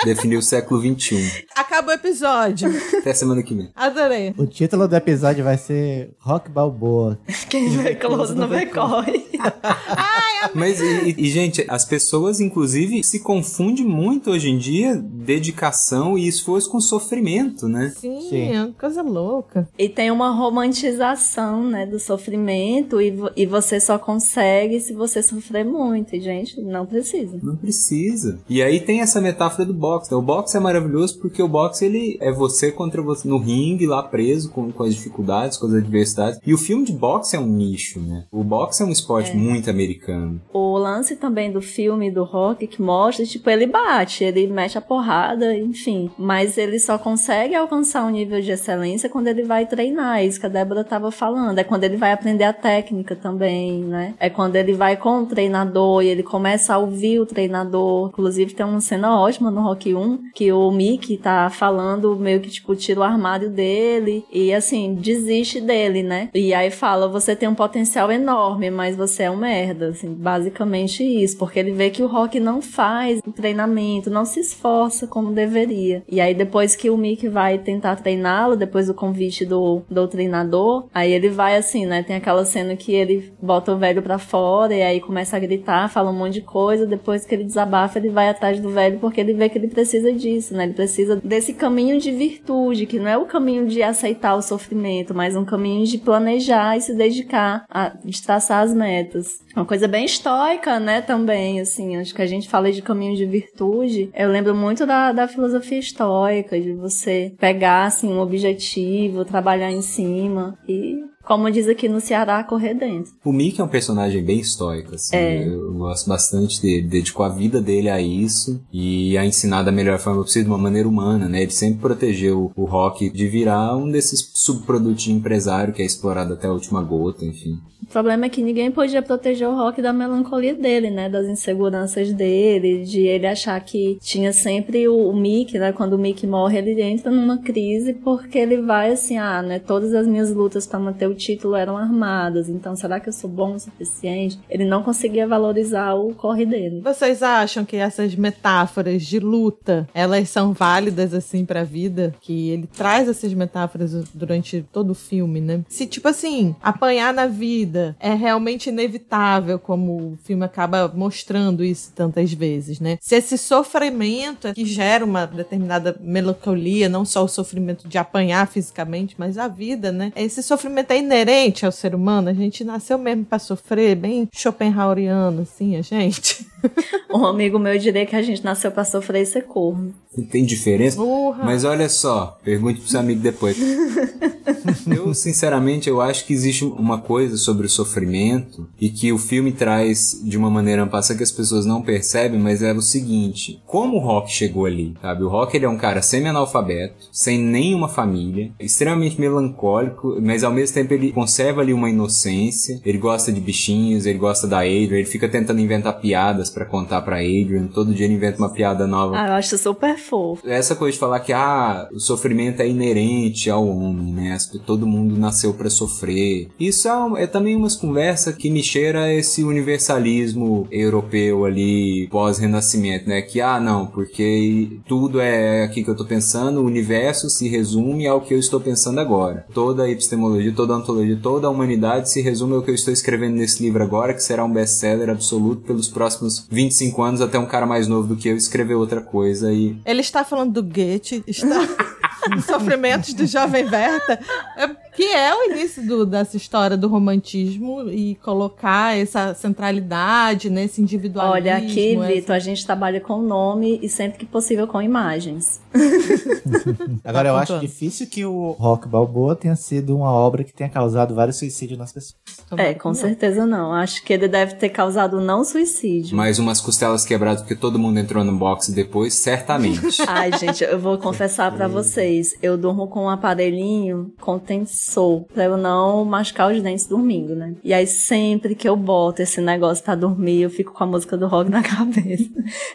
Definiu o século XXI. Acabou o episódio. Até semana que vem. Adorei. O título do episódio vai ser Rock Balboa. Quem vê close não vê corre. Ai, Mas, e, e, gente, as pessoas, inclusive, se confundem muito hoje em dia dedicação e esforço com sofrimento, né? Sim, Sim. é uma coisa louca. E tem uma romantização, né, do sofrimento e, e você só consegue se você sofrer muito. E, gente, não precisa. Não precisa. E aí tem essa metáfora do boxe. Né? O boxe é maravilhoso porque o boxe, ele é você contra você no ringue, lá preso com, com as dificuldades, com as adversidades. E o filme de boxe é um nicho, né? O boxe é um esporte é. muito americano. O lance também do filme do rock que mostra, tipo, ele bate, ele mexe a porrada, enfim. Mas ele só consegue alcançar um nível de excelência quando ele vai treinar é isso que a Débora estava falando. É quando ele vai aprender a técnica também, né? É quando ele vai com o treinador e ele começa a ouvir o treinador. Inclusive, tem uma cena ótima no Rock 1 que o Mickey tá falando meio que, tipo, tira o armário dele e, assim, desiste dele, né? E aí fala: você tem um potencial enorme, mas você é um merda. Assim, basicamente isso. Porque ele vê que o Rock não faz treinamento, não se esforça como deveria. E aí, depois que o Mickey vai tentar treiná-lo, depois do convite do doutrinador, aí ele vai assim, né? Tem aquela cena que ele bota o velho pra fora e aí começa a gritar, fala um monte de coisa, depois que ele desabafa, ele vai atrás do velho porque ele vê que ele precisa disso, né? Ele precisa desse caminho de virtude, que não é o caminho de aceitar o sofrimento, mas um caminho de planejar e se dedicar a de traçar as metas. Uma coisa bem estoica, né, também, assim, acho que a gente fala de caminho de virtude, eu lembro muito da, da filosofia estoica, de você pegar, assim, um objetivo, trabalhar em cima e como diz aqui no Ceará, correr dentro. O Mickey é um personagem bem estoico, assim. É. Eu gosto bastante dele. Dedicou a vida dele a isso e a ensinar da melhor forma possível, de uma maneira humana, né? Ele sempre protegeu o rock de virar um desses subprodutos de empresário que é explorado até a última gota, enfim. O problema é que ninguém podia proteger o Rock da melancolia dele, né? Das inseguranças dele, de ele achar que tinha sempre o, o Mickey, né? Quando o Mickey morre, ele entra numa crise porque ele vai assim, ah, né? Todas as minhas lutas para manter o título eram armadas, então será que eu sou bom o suficiente? Ele não conseguia valorizar o corre dele. Vocês acham que essas metáforas de luta, elas são válidas assim pra vida? Que ele traz essas metáforas durante todo o filme, né? Se tipo assim, apanhar na vida é realmente inevitável, como o filme acaba mostrando isso tantas vezes, né? Se esse sofrimento que gera uma determinada melancolia, não só o sofrimento de apanhar fisicamente, mas a vida, né? Esse sofrimento é inerente ao ser humano, a gente nasceu mesmo para sofrer, bem Schopenhaueriano, assim, a gente. Um amigo meu diria que a gente nasceu para sofrer e ser corno. Tem diferença? Urra. Mas olha só, pergunte pro seu amigo depois. eu, sinceramente, eu acho que existe uma coisa sobre o sofrimento e que o filme traz de uma maneira ampassa que as pessoas não percebem, mas é o seguinte: como o Rock chegou ali, sabe? O Rock ele é um cara semi-analfabeto, sem nenhuma família, extremamente melancólico, mas ao mesmo tempo ele conserva ali uma inocência, ele gosta de bichinhos, ele gosta da Adrian, ele fica tentando inventar piadas piadas para contar para Adrian. Todo dia ele inventa uma piada nova. Ah, eu acho super fofo. Essa coisa de falar que ah, o sofrimento é inerente ao homem, né? Todo mundo nasceu para sofrer. Isso é, é, também umas conversas que me cheira esse universalismo europeu ali pós-renascimento, né? Que ah, não, porque tudo é aqui que eu tô pensando, o universo se resume ao que eu estou pensando agora. Toda a epistemologia, toda a ontologia, toda a humanidade se resume ao que eu estou escrevendo nesse livro agora, que será um best-seller absoluto pelos próximos 25 anos até um cara mais novo do que eu escrever outra coisa e... Ele está falando do Goethe, está... Sofrimentos do Jovem Berta, é, que é o início do, dessa história do romantismo e colocar essa centralidade nesse individualismo. Olha, aqui, essa... Vitor, a gente trabalha com nome e sempre que possível com imagens. Agora, tá eu acho difícil que o Rock Balboa tenha sido uma obra que tenha causado vários suicídios nas pessoas. É, com certeza não. Acho que ele deve ter causado não suicídio. Mas umas costelas quebradas porque todo mundo entrou no box depois, certamente. Ai, gente, eu vou confessar para vocês. Eu durmo com um aparelhinho com tensor pra eu não machucar os dentes dormindo, né? E aí sempre que eu boto esse negócio pra dormir, eu fico com a música do rock na cabeça.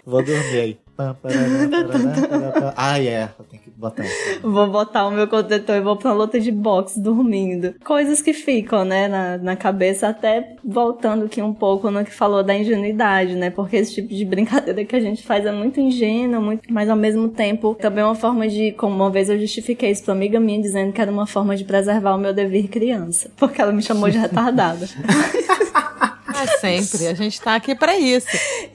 Vou dormir aí. Ah, é. Tem que botar isso. Vou botar o meu contentor e vou pra luta de boxe dormindo. Coisas que ficam, né, na, na cabeça, até voltando aqui um pouco no que falou da ingenuidade, né? Porque esse tipo de brincadeira que a gente faz é muito ingênuo, muito, mas ao mesmo tempo também é uma forma de, como uma vez eu justifiquei isso pra amiga minha, dizendo que era uma forma de preservar o meu dever criança. Porque ela me chamou de retardada. Ah, sempre. A gente tá aqui para isso.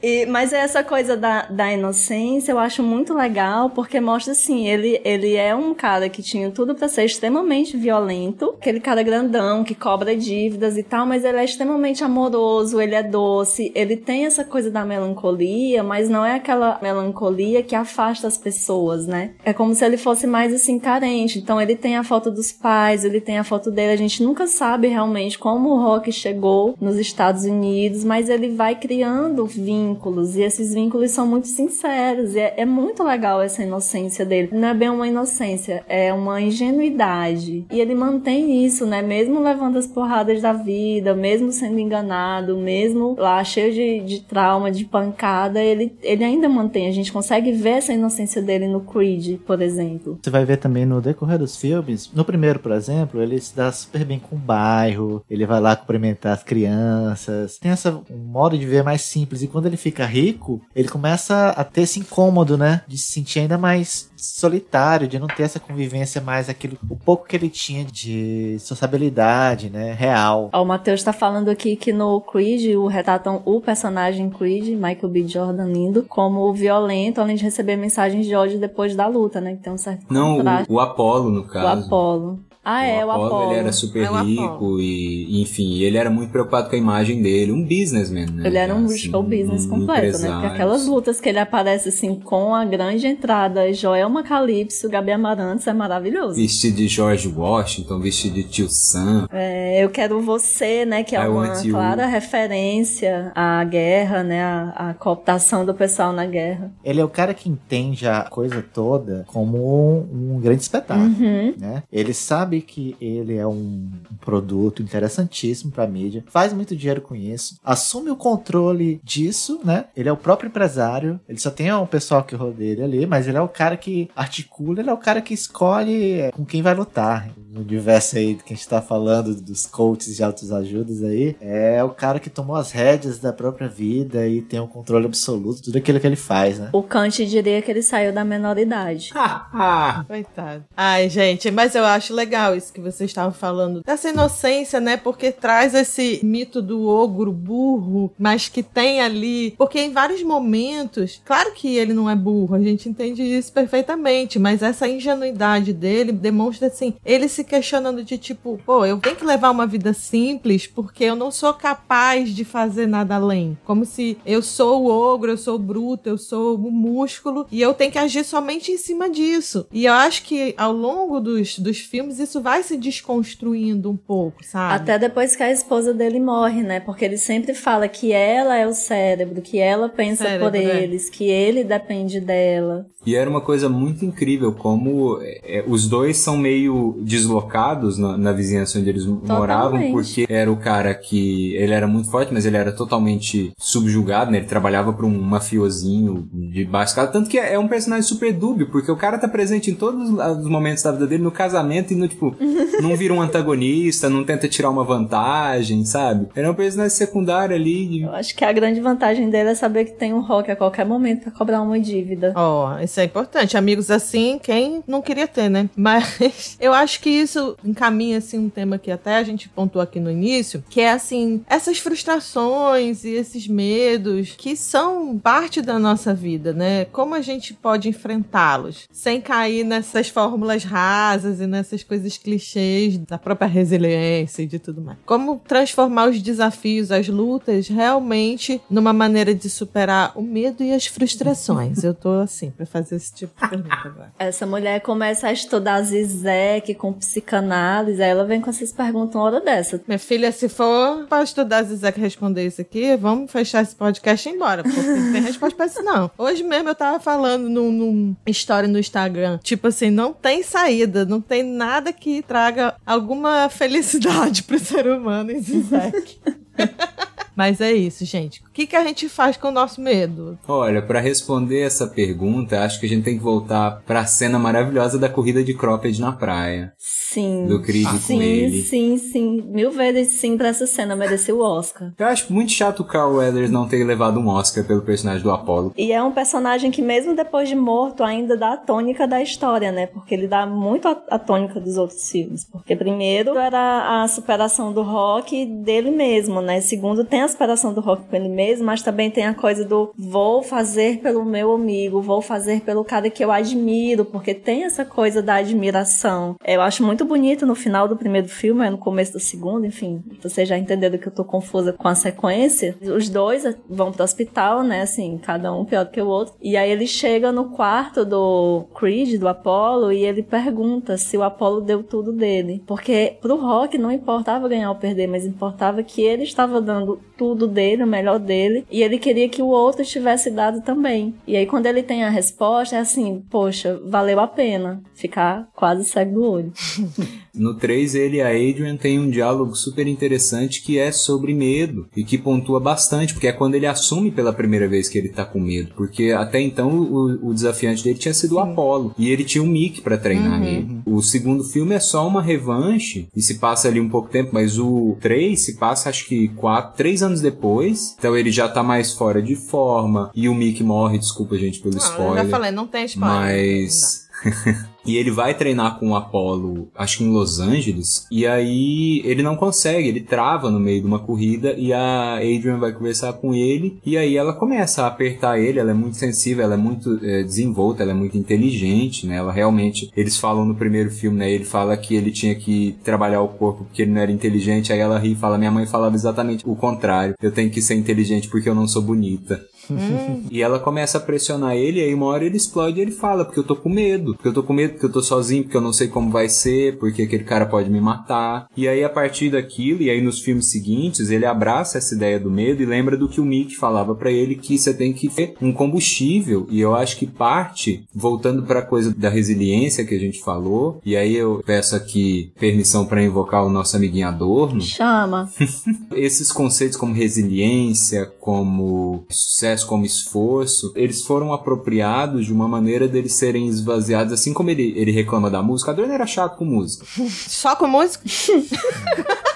E, mas essa coisa da, da inocência eu acho muito legal, porque mostra assim, ele, ele é um cara que tinha tudo para ser extremamente violento, aquele cara grandão que cobra dívidas e tal, mas ele é extremamente amoroso, ele é doce, ele tem essa coisa da melancolia, mas não é aquela melancolia que afasta as pessoas, né? É como se ele fosse mais assim carente. Então ele tem a foto dos pais, ele tem a foto dele, a gente nunca sabe realmente como o Rock chegou nos Estados Unidos, mas ele vai criando vínculos e esses vínculos são muito sinceros e é, é, muito legal essa inocência dele. Não é bem uma inocência, é uma ingenuidade e ele mantém isso, né? Mesmo levando as porradas da vida, mesmo sendo enganado, mesmo lá cheio de, de trauma, de pancada, ele, ele ainda mantém. A gente consegue ver essa inocência dele no Creed, por exemplo. Você vai ver também no decorrer dos filmes. No primeiro, por exemplo, ele se dá super bem com o bairro, ele vai lá cumprimentar as crianças tem essa um modo de ver mais simples. E quando ele fica rico, ele começa a ter esse incômodo, né? De se sentir ainda mais solitário, de não ter essa convivência mais aquilo, o pouco que ele tinha de sociabilidade, né? Real. Ó, o Matheus tá falando aqui que no Creed, o retratam o personagem Creed, Michael B. Jordan lindo, como violento, além de receber mensagens de ódio depois da luta, né? Que tem um certo Não, o, o Apolo, no caso. O Apolo. Ah, é, o Apollo. Apollo. Ele era super é rico e, enfim, ele era muito preocupado com a imagem dele. Um businessman, né? Ele era um assim, show business um completo, né? Porque aquelas lutas que ele aparece, assim, com a grande entrada, Joelma Calypso, Gabi Amarantos, é maravilhoso. Vestido de George Washington, vestido de Tio Sam. É, Eu Quero Você, né? Que é I uma clara referência à guerra, né? A, a cooptação do pessoal na guerra. Ele é o cara que entende a coisa toda como um, um grande espetáculo, uhum. né? Ele sabe sabe que ele é um produto interessantíssimo para mídia, faz muito dinheiro com isso, assume o controle disso, né? Ele é o próprio empresário, ele só tem um pessoal que rodeia ele ali, mas ele é o cara que articula, ele é o cara que escolhe é, com quem vai lutar. No universo aí que a gente tá falando dos coaches de autoajudas aí, é o cara que tomou as rédeas da própria vida e tem o um controle absoluto de tudo aquilo que ele faz, né? O Kant diria que ele saiu da menoridade. Coitado. Ai, gente, mas eu acho legal legal isso que vocês estavam falando, dessa inocência, né? Porque traz esse mito do ogro burro, mas que tem ali. Porque em vários momentos, claro que ele não é burro, a gente entende isso perfeitamente, mas essa ingenuidade dele demonstra assim, ele se questionando de tipo, pô, eu tenho que levar uma vida simples porque eu não sou capaz de fazer nada além. Como se eu sou o ogro, eu sou o bruto, eu sou o músculo e eu tenho que agir somente em cima disso. E eu acho que ao longo dos, dos filmes isso vai se desconstruindo um pouco, sabe? Até depois que a esposa dele morre, né? Porque ele sempre fala que ela é o cérebro, que ela pensa cérebro, por é. eles, que ele depende dela. E era uma coisa muito incrível como é, é, os dois são meio deslocados na, na vizinhança onde eles moravam, porque era o cara que ele era muito forte, mas ele era totalmente subjugado, né? Ele trabalhava para um mafiosinho de baixo escala, tanto que é um personagem super dúbio, porque o cara tá presente em todos os momentos da vida dele, no casamento e no tipo, não vira um antagonista, não tenta tirar uma vantagem, sabe? Ele é um personagem secundário ali. Eu acho que a grande vantagem dele é saber que tem um rock a qualquer momento para cobrar uma dívida. Ó, oh, isso é importante. Amigos assim, quem não queria ter, né? Mas eu acho que isso encaminha assim um tema que até a gente pontuou aqui no início, que é assim, essas frustrações e esses medos que são parte da nossa vida, né? Como a gente pode enfrentá-los sem cair nessas fórmulas rasas e nessas coisas clichês da própria resiliência e de tudo mais. Como transformar os desafios, as lutas realmente numa maneira de superar o medo e as frustrações. Eu tô assim para fazer esse tipo de pergunta agora. Essa mulher começa a estudar Zizek com psicanálise, aí ela vem com essas perguntas uma hora dessa. Minha filha, se for para estudar Zizek responder isso aqui, vamos fechar esse podcast e ir embora, porque não tem resposta pra isso não. Hoje mesmo eu tava falando num, num story no Instagram, tipo assim, não tem saída, não tem nada que traga alguma felicidade pro ser humano em Zizek. Mas é isso, gente. O que, que a gente faz com o nosso medo? Olha, para responder essa pergunta, acho que a gente tem que voltar para a cena maravilhosa da corrida de cropped na praia. Sim. Do Creed ah, com sim, ele. Sim, sim, Mil vezes sim pra essa cena. Mereceu o Oscar. Eu acho muito chato o Carl Weathers não ter levado um Oscar pelo personagem do Apollo. E é um personagem que, mesmo depois de morto, ainda dá a tônica da história, né? Porque ele dá muito a, a tônica dos outros filmes. Porque, primeiro, era a superação do rock dele mesmo, né? Segundo, tem a superação do rock com ele mesmo, mas também tem a coisa do vou fazer pelo meu amigo, vou fazer pelo cara que eu admiro, porque tem essa coisa da admiração. Eu acho muito bonito no final do primeiro filme, no começo do segundo, enfim, vocês já entenderam que eu tô confusa com a sequência. Os dois vão pro hospital, né, assim, cada um pior que o outro. E aí ele chega no quarto do Creed, do Apollo, e ele pergunta se o Apollo deu tudo dele. Porque pro Rock não importava ganhar ou perder, mas importava que ele estava dando tudo dele, o melhor dele, e ele queria que o outro tivesse dado também. E aí quando ele tem a resposta, é assim, poxa, valeu a pena ficar quase cego do olho. No 3, ele e a Adrian têm um diálogo super interessante que é sobre medo e que pontua bastante, porque é quando ele assume pela primeira vez que ele tá com medo. Porque até então o, o desafiante dele tinha sido o Apollo e ele tinha um Mickey para treinar uhum. ele. O segundo filme é só uma revanche e se passa ali um pouco tempo, mas o 3 se passa acho que 4, 3 anos depois. Então ele já tá mais fora de forma e o Mickey morre, desculpa gente pelo não, spoiler. Eu já falei, não tem spoiler. Mas E ele vai treinar com o Apollo, acho que em Los Angeles, e aí ele não consegue, ele trava no meio de uma corrida e a Adrian vai conversar com ele, e aí ela começa a apertar ele, ela é muito sensível, ela é muito é, desenvolta, ela é muito inteligente, né? Ela realmente, eles falam no primeiro filme, né? Ele fala que ele tinha que trabalhar o corpo porque ele não era inteligente, aí ela ri e fala, minha mãe falava exatamente o contrário, eu tenho que ser inteligente porque eu não sou bonita. Hum. E ela começa a pressionar ele, e aí uma hora ele explode e ele fala, porque eu tô com medo, porque eu tô com medo, porque eu tô sozinho, porque eu não sei como vai ser, porque aquele cara pode me matar. E aí a partir daquilo, e aí nos filmes seguintes, ele abraça essa ideia do medo e lembra do que o Mick falava para ele, que você tem que ter um combustível. E eu acho que parte, voltando pra coisa da resiliência que a gente falou, e aí eu peço aqui permissão para invocar o nosso amiguinho Adorno. Chama. Esses conceitos como resiliência, como sucesso, sucesso como esforço, eles foram apropriados de uma maneira deles serem esvaziados, assim como ele, ele reclama da música. A Adorno era chato com música. Só com música?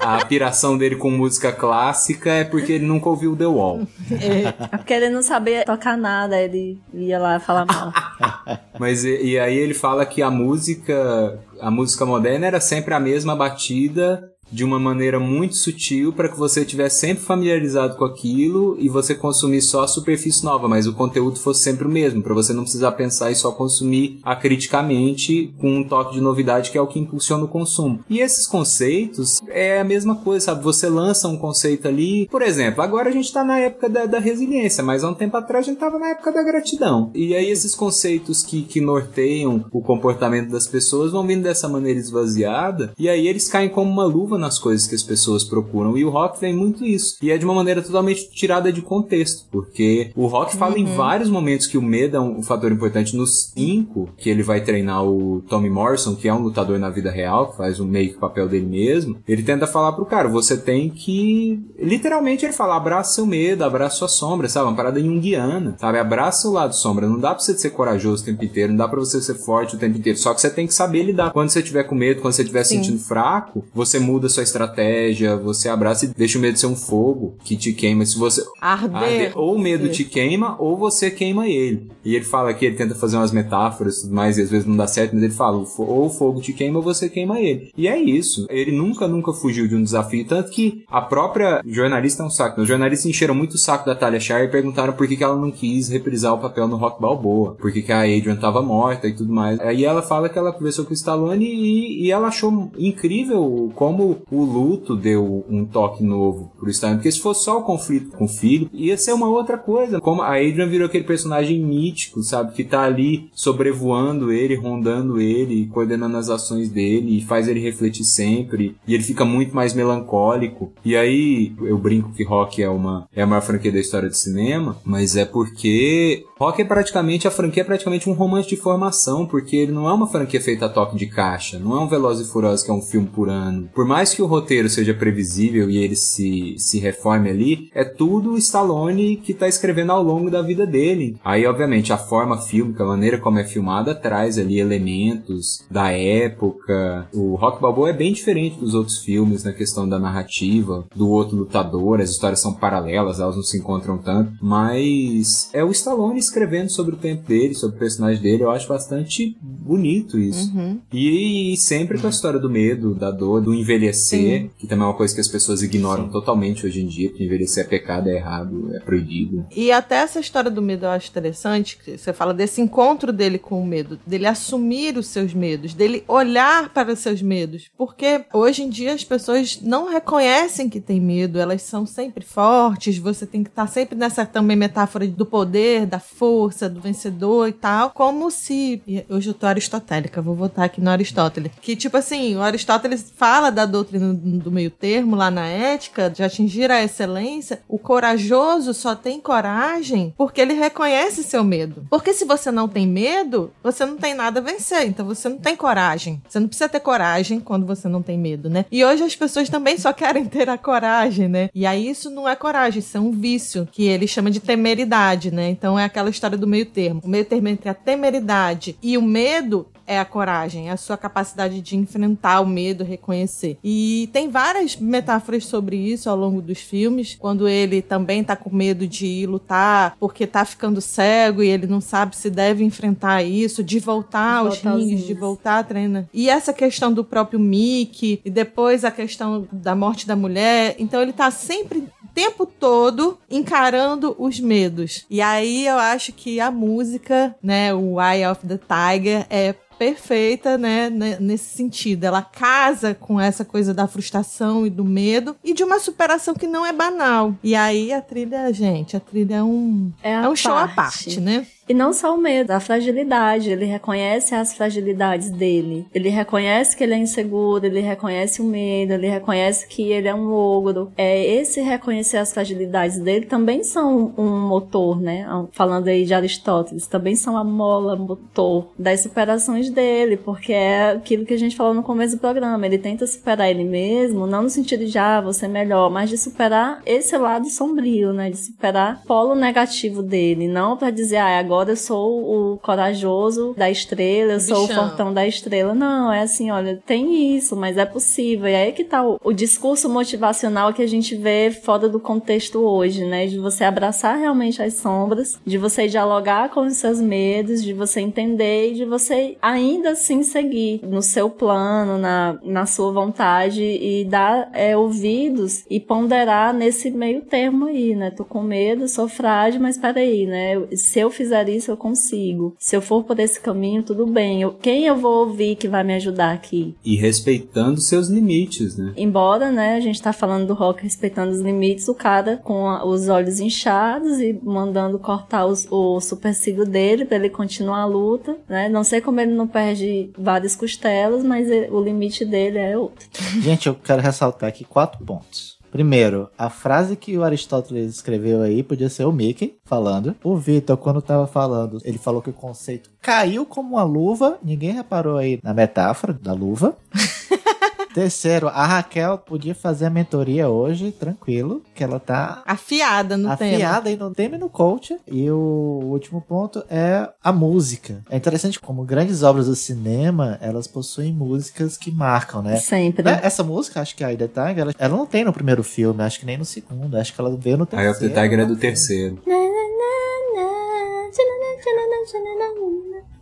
a piração dele com música clássica é porque ele nunca ouviu The Wall. É, porque ele não sabia tocar nada, ele ia lá falar mal. Mas e, e aí ele fala que a música, a música moderna era sempre a mesma batida de uma maneira muito sutil para que você tivesse sempre familiarizado com aquilo e você consumir só a superfície nova, mas o conteúdo fosse sempre o mesmo, para você não precisar pensar e só consumir acriticamente com um toque de novidade que é o que impulsiona o consumo. E esses conceitos é a mesma coisa, sabe? Você lança um conceito ali, por exemplo, agora a gente está na época da, da, resiliência, mas há um tempo atrás a gente estava na época da gratidão. E aí esses conceitos que, que norteiam o comportamento das pessoas vão vindo dessa maneira esvaziada e aí eles caem como uma luva nas coisas que as pessoas procuram. E o rock tem muito isso. E é de uma maneira totalmente tirada de contexto, porque o rock fala uhum. em vários momentos que o medo é um fator importante. Nos cinco, que ele vai treinar o Tommy Morrison, que é um lutador na vida real, que faz um meio que papel dele mesmo, ele tenta falar pro cara, você tem que. Literalmente ele fala, abraça seu medo, abraça sua sombra, sabe? Uma parada junguiana, sabe? Abraça o lado sombra. Não dá pra você ser corajoso o tempo inteiro, não dá pra você ser forte o tempo inteiro. Só que você tem que saber lidar. Quando você tiver com medo, quando você estiver sentindo fraco, você muda sua estratégia, você abraça e deixa o medo ser um fogo que te queima. Se você. Arder. Arder ou o medo te queima, ou você queima ele. E ele fala que ele tenta fazer umas metáforas tudo mais, e às vezes não dá certo, mas ele fala: ou o fogo te queima, ou você queima ele. E é isso. Ele nunca, nunca fugiu de um desafio. Tanto que a própria jornalista é um saco. Os jornalistas encheram muito o saco da Talia Shire e perguntaram por que, que ela não quis reprisar o papel no Rock Balboa. Por que, que a Adrian tava morta e tudo mais. Aí ela fala que ela conversou com o Stallone e, e ela achou incrível como o luto deu um toque novo pro Stallone. Porque se fosse só o conflito com o filho, ia ser uma outra coisa. Como a Adrian virou aquele personagem mítico, sabe? Que tá ali sobrevoando ele, rondando ele, coordenando as ações dele e faz ele refletir sempre. E ele fica muito mais melancólico. E aí, eu brinco que Rock é uma é a maior franquia da história do cinema, mas é porque Rock é praticamente a franquia é praticamente um romance de formação, porque ele não é uma franquia feita a toque de caixa, não é um Velozes e Furiosos que é um filme por ano. Por mais que o roteiro seja previsível e ele se, se reforme ali, é tudo o Stallone que tá escrevendo ao longo da vida dele. Aí, obviamente, a forma fílmica, a maneira como é filmada, traz ali elementos da época. O Rock Balboa é bem diferente dos outros filmes na questão da narrativa, do outro lutador, as histórias são paralelas, elas não se encontram tanto, mas é o Stallone escrevendo sobre o tempo dele, sobre o personagem dele, eu acho bastante bonito isso. Uhum. E, e, sempre com a história do medo, da dor, do envelhecer, Sim. que também é uma coisa que as pessoas ignoram Sim. totalmente hoje em dia, porque envelhecer é pecado, é errado, é proibido. E até essa história do medo eu acho interessante, que você fala desse encontro dele com o medo, dele assumir os seus medos, dele olhar para os seus medos, porque hoje em dia as pessoas não reconhecem que tem medo, elas são sempre fortes, você tem que estar sempre nessa também metáfora do poder, da força, do vencedor e tal, como se. Hoje eu tô aristotélica, vou voltar aqui no Aristóteles. Que, tipo assim, o Aristóteles fala da doutrina do meio termo lá na ética, de atingir a excelência. O corajoso só tem coragem porque ele reconhece seu medo. Porque se você não tem medo, você não tem nada a vencer. Então você não tem coragem. Você não precisa ter coragem quando você não tem medo, né? E hoje as pessoas também só querem ter a coragem, né? E aí isso não é coragem, isso é um vício, que ele chama de temeridade, né? Então é aquela história do meio termo. O meio termo entre a temeridade e o medo é a coragem, é a sua capacidade de enfrentar o medo, reconhecer. E tem várias metáforas sobre isso ao longo dos filmes, quando ele também tá com medo de ir lutar porque tá ficando cego e ele não sabe se deve enfrentar isso, de voltar aos rings, de voltar a treinar. E essa questão do próprio Mickey, e depois a questão da morte da mulher. Então ele tá sempre tempo todo encarando os medos. E aí eu acho que a música, né, o Eye of the Tiger é perfeita, né, nesse sentido. Ela casa com essa coisa da frustração e do medo e de uma superação que não é banal. E aí a trilha, gente, a trilha é um é, é um parte. show à parte, né? E não só o medo, a fragilidade. Ele reconhece as fragilidades dele. Ele reconhece que ele é inseguro, ele reconhece o medo, ele reconhece que ele é um ogro. É, esse reconhecer as fragilidades dele também são um motor, né? Falando aí de Aristóteles, também são a mola motor das superações dele, porque é aquilo que a gente falou no começo do programa. Ele tenta superar ele mesmo, não no sentido de, ah, você é melhor, mas de superar esse lado sombrio, né? De superar o polo negativo dele, não para dizer, ah, agora agora eu sou o corajoso da estrela, eu sou Bichão. o fortão da estrela. Não, é assim, olha, tem isso, mas é possível. E aí que tá o, o discurso motivacional que a gente vê fora do contexto hoje, né? De você abraçar realmente as sombras, de você dialogar com os seus medos, de você entender e de você ainda assim seguir no seu plano, na, na sua vontade e dar é, ouvidos e ponderar nesse meio termo aí, né? Tô com medo, sou frágil, mas peraí, né? Se eu fizer fizer isso, eu consigo. Se eu for por esse caminho, tudo bem. Eu, quem eu vou ouvir que vai me ajudar aqui? E respeitando seus limites, né? Embora, né, a gente tá falando do rock respeitando os limites, o cara com a, os olhos inchados e mandando cortar os, o supercílio dele pra ele continuar a luta, né? Não sei como ele não perde várias costelas, mas ele, o limite dele é outro. Gente, eu quero ressaltar aqui quatro pontos. Primeiro, a frase que o Aristóteles escreveu aí podia ser o Mickey falando. O Vitor, quando tava falando, ele falou que o conceito caiu como uma luva. Ninguém reparou aí na metáfora da luva. Terceiro, a Raquel podia fazer a mentoria hoje, tranquilo, que ela tá Afiada no tema. afiada aí no tema e no coach. E o último ponto é a música. É interessante como grandes obras do cinema, elas possuem músicas que marcam, né? Sempre. Né? Essa música, acho que a Eye the Tiger, ela, ela não tem no primeiro filme, acho que nem no segundo, acho que ela veio no terceiro. of the Tiger é do né? terceiro.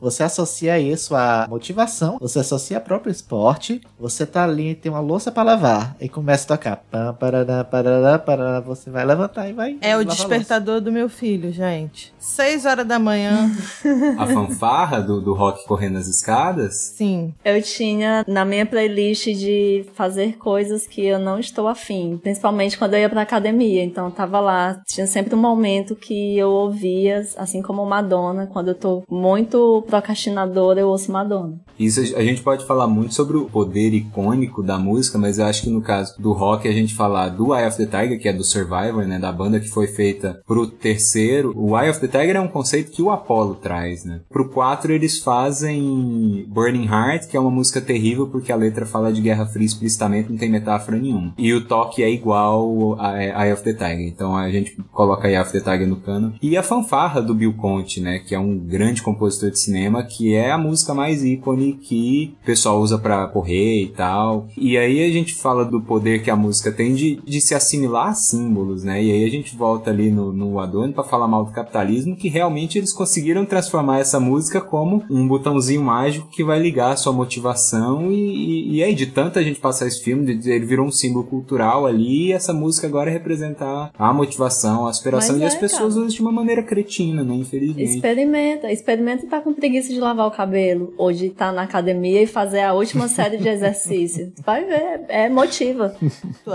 Você associa isso à motivação, você associa ao próprio esporte, você tá ali, tem uma louça pra lavar, e começa a tocar. Pam, parará, parará, parará, você vai levantar e vai. É o despertador do meu filho, gente. Seis horas da manhã, A fanfarra do, do rock correndo as escadas. sim. Eu tinha na minha playlist de fazer coisas que eu não estou afim, principalmente quando eu ia pra academia. Então tava lá, tinha sempre um momento que eu ouvia, assim como Madonna, quando eu tô muito procrastinadora, eu ouço Madonna. Isso a gente pode falar muito sobre o poder icônico da música, mas eu acho que no caso do rock a gente falar do Eye of the Tiger, que é do Survivor, né, da banda que foi feita pro terceiro. O Eye of the Tiger é um conceito que o Apollo traz, né? Pro 4 eles fazem Burning Heart, que é uma música terrível porque a letra fala de Guerra Fria explicitamente, não tem metáfora nenhuma. E o toque é igual a Eye of the Tiger, então a gente coloca Eye of the Tiger no cano. E a fanfarra do Bill Conte, né, que é um grande compositor de cinema, que é a música mais ícone que o pessoal usa pra correr e tal. E aí a gente fala do poder que a música tem de, de se assimilar a símbolos, né? E aí a gente volta ali no, no Adorno pra falar mal do capitalismo, que realmente eles conseguiram transformar essa música como um botãozinho mágico que vai ligar a sua motivação e, e, e aí de tanta gente passar esse filme, ele virou um símbolo cultural ali e essa música agora representa a motivação, a aspiração Mas e as é, pessoas cara. usam de uma maneira cretina, né? Infelizmente. Experimenta, experimenta estar com preguiça de lavar o cabelo, ou de estar na academia e fazer a última série de exercícios. Vai ver, é motiva.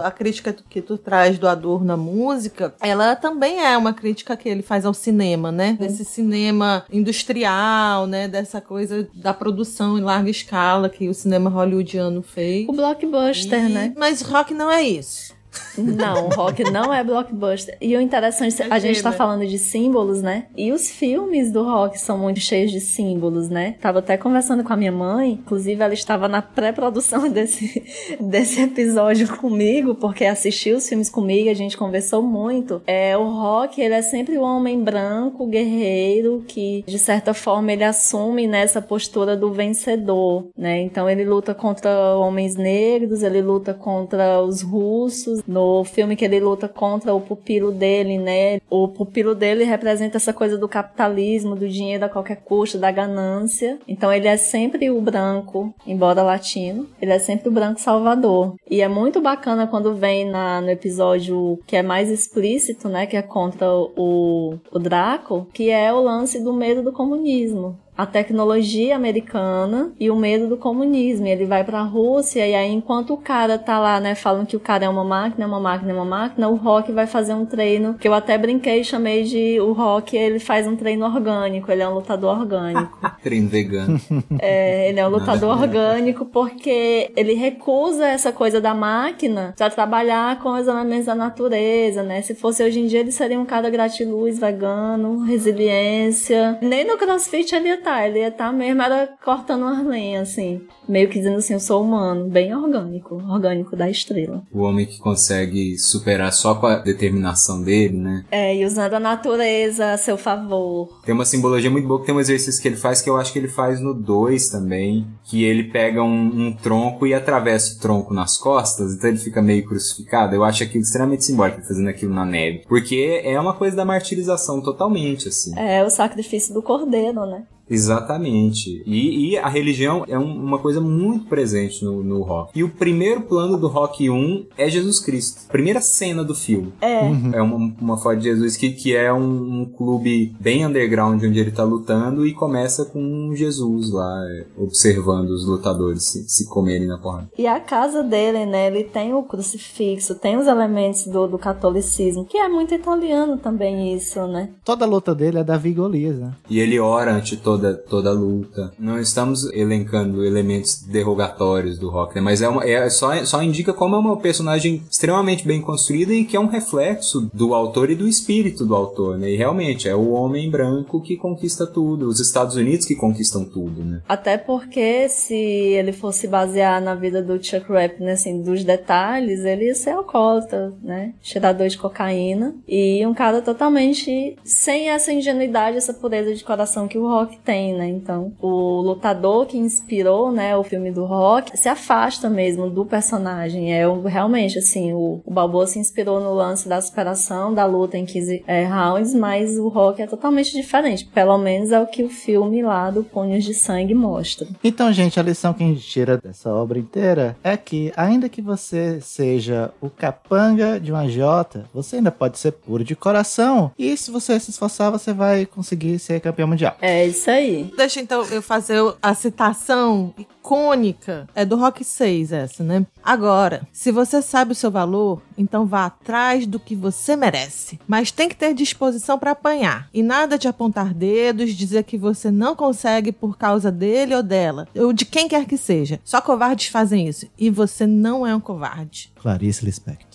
A crítica que tu traz do Adorno na música, ela também é uma crítica que ele faz ao cinema, né? Desse cinema industrial, né? Dessa coisa da produção em larga escala que o cinema hollywoodiano fez. O blockbuster, E- né? Mas rock não é isso. Não, o rock não é blockbuster. E o interessante, a gente tá Imagina. falando de símbolos, né? E os filmes do rock são muito cheios de símbolos, né? Tava até conversando com a minha mãe, inclusive ela estava na pré-produção desse, desse episódio comigo, porque assistiu os filmes comigo, a gente conversou muito. É, o rock, ele é sempre o homem branco, guerreiro, que de certa forma ele assume nessa postura do vencedor, né? Então ele luta contra homens negros, ele luta contra os russos, no filme que ele luta contra o pupilo dele, né? O pupilo dele representa essa coisa do capitalismo, do dinheiro a qualquer custo, da ganância. Então ele é sempre o branco, embora latino, ele é sempre o branco salvador. E é muito bacana quando vem na, no episódio que é mais explícito, né? Que é contra o, o Draco, que é o lance do medo do comunismo a tecnologia americana e o medo do comunismo. Ele vai pra Rússia e aí enquanto o cara tá lá, né, falando que o cara é uma máquina, é uma máquina, é uma máquina, o Rock vai fazer um treino que eu até brinquei e chamei de o Rock, ele faz um treino orgânico, ele é um lutador orgânico. Treino vegano. É, ele é um lutador orgânico porque ele recusa essa coisa da máquina pra trabalhar com os elementos da natureza, né? Se fosse hoje em dia, ele seria um cara gratiluz, vegano, resiliência. Nem no crossfit ele ia estar, ele ia estar mesmo, era cortando umas lenhas, assim. Meio que dizendo assim, eu sou humano, bem orgânico, orgânico da estrela. O homem que consegue superar só com a determinação dele, né? É, e usando a natureza a seu favor. Tem uma simbologia muito boa que tem um exercício que ele faz que eu acho que ele faz no 2 também. Que ele pega um, um tronco e atravessa o tronco nas costas, então ele fica meio crucificado. Eu acho aquilo extremamente simbólico, ele fazendo aquilo na neve. Porque é uma coisa da martirização totalmente, assim. É o sacrifício do cordeiro, né? Exatamente. E, e a religião é um- uma coisa muito presente no, no rock. E o primeiro plano do Rock 1 é Jesus Cristo. Primeira cena do filme. É. É uma, uma foto de Jesus que, que é um, um clube bem underground onde ele tá lutando e começa com Jesus lá, é, observando os lutadores se, se comerem na porrada. E a casa dele, né? Ele tem o crucifixo, tem os elementos do, do catolicismo, que é muito italiano também isso, né? Toda a luta dele é Davi e Golias, né? E ele ora ante toda, toda a luta. Não estamos elencando elementos derrogatórios do rock, né? Mas é, uma, é só, só indica como é uma personagem extremamente bem construída e que é um reflexo do autor e do espírito do autor, né? E realmente é o homem branco que conquista tudo, os Estados Unidos que conquistam tudo, né? Até porque se ele fosse basear na vida do Chuck Rapp, assim, dos detalhes, ele ia ser alcoólatra, né? Cheirador de cocaína. E um cara totalmente sem essa ingenuidade, essa pureza de coração que o rock tem, né? Então, o lutador que inspirou, né, o filme do rock, se afasta mesmo do personagem. É o- realmente, assim, o, o Balboa se inspirou no lance da superação, da luta em 15 é, rounds, mas o rock é totalmente diferente. Pelo menos é o que o filme lá do Punhos de Sangue mostra. Então, gente, a lição que a gente tira dessa obra inteira é que, ainda que você seja o capanga de uma Jota, você ainda pode ser puro de coração. E se você se esforçar, você vai conseguir ser campeão mundial. É isso aí. Deixa então eu fazer a citação icônica. É do Rock 6 essa, né? Agora, se você sabe o seu valor, então vá atrás do que você merece. Mas tem que ter disposição para apanhar. E nada de apontar dedos, dizer que você não consegue por causa dele ou dela, ou de quem quer que seja. Só covardes fazem isso. E você não é um covarde. Clarice Lispector.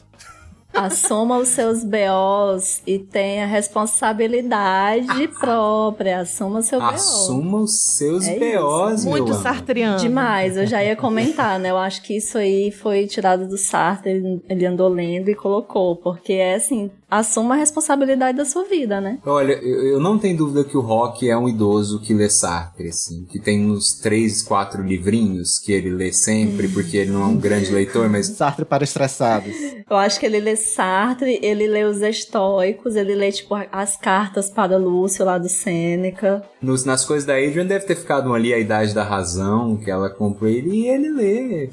Assuma os seus BOs e tenha responsabilidade própria. Assuma o seu BO. Assuma os seus É BOs, meu Muito amor. sartriano. Demais, eu já ia comentar, né? Eu acho que isso aí foi tirado do Sartre, ele andou lendo e colocou, porque é assim, assuma a responsabilidade da sua vida, né? Olha, eu, eu não tenho dúvida que o Rock é um idoso que lê Sartre, assim, que tem uns três, quatro livrinhos que ele lê sempre, porque ele não é um grande leitor, mas Sartre para estressados. Eu acho que ele lê Sartre, ele lê os estoicos, ele lê, tipo, as cartas para Lúcio lá do Sêneca. nos- nas coisas da Adrian deve ter ficado ali a Idade da Razão, que ela comprou ele, e ele lê.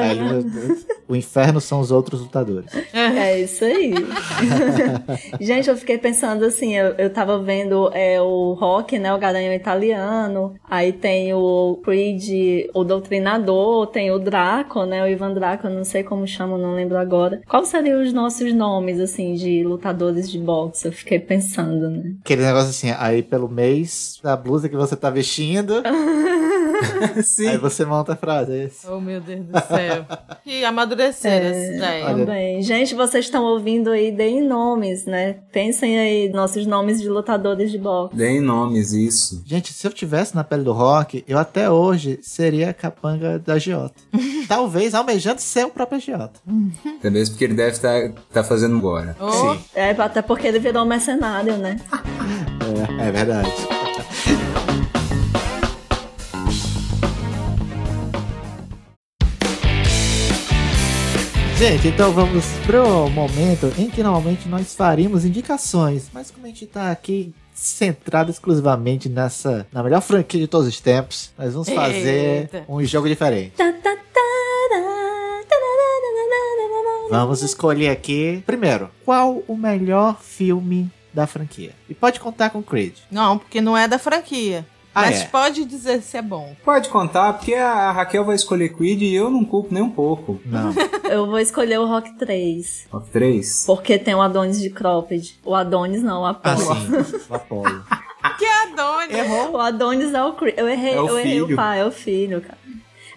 Aí, meu Deus, o inferno são os outros lutadores. É isso aí. Gente, eu fiquei pensando assim, eu, eu tava vendo é, o Rock, né, o Garanhão italiano, aí tem o Creed, o Doutrinador, tem o Draco, né, o Ivan Draco, eu não sei como chama, não lembro agora. Quais seriam os nossos nomes, assim, de lutadores de boxe? Eu fiquei pensando, né? Aquele negócio assim, aí pelo mês da blusa que você tá vestindo, Sim. aí você monta a frase. É isso. Oh, meu Deus do céu. essa ideia. Olha. Também. Gente, vocês estão ouvindo aí, deem nomes, né? Pensem aí, nossos nomes de lutadores de boxe. Deem nomes, isso. Gente, se eu tivesse na pele do rock, eu até hoje seria a capanga da Giota. Talvez almejando ser o próprio Giota. Até mesmo porque ele deve estar fazendo agora. Oh, Sim, É, até porque ele virou mercenário, né? é, é verdade. Gente, então vamos pro momento em que normalmente nós faríamos indicações, mas como a gente tá aqui centrado exclusivamente nessa na melhor franquia de todos os tempos, nós vamos fazer Eita. um jogo diferente. Vamos escolher aqui. Primeiro, qual o melhor filme da franquia? E pode contar com o Creed. Não, porque não é da franquia. Ah, Mas é? pode dizer se é bom. Pode contar, porque a Raquel vai escolher Creed e eu não culpo nem um pouco. Não. Eu vou escolher o Rock 3. Top 3. Porque tem o Adonis de Cropped. O Adonis não, o Apollo. Assim, o Apolo. Que Adonis. O Adonis é o Cre- Eu errei, É o eu errei o pai, é o filho, cara.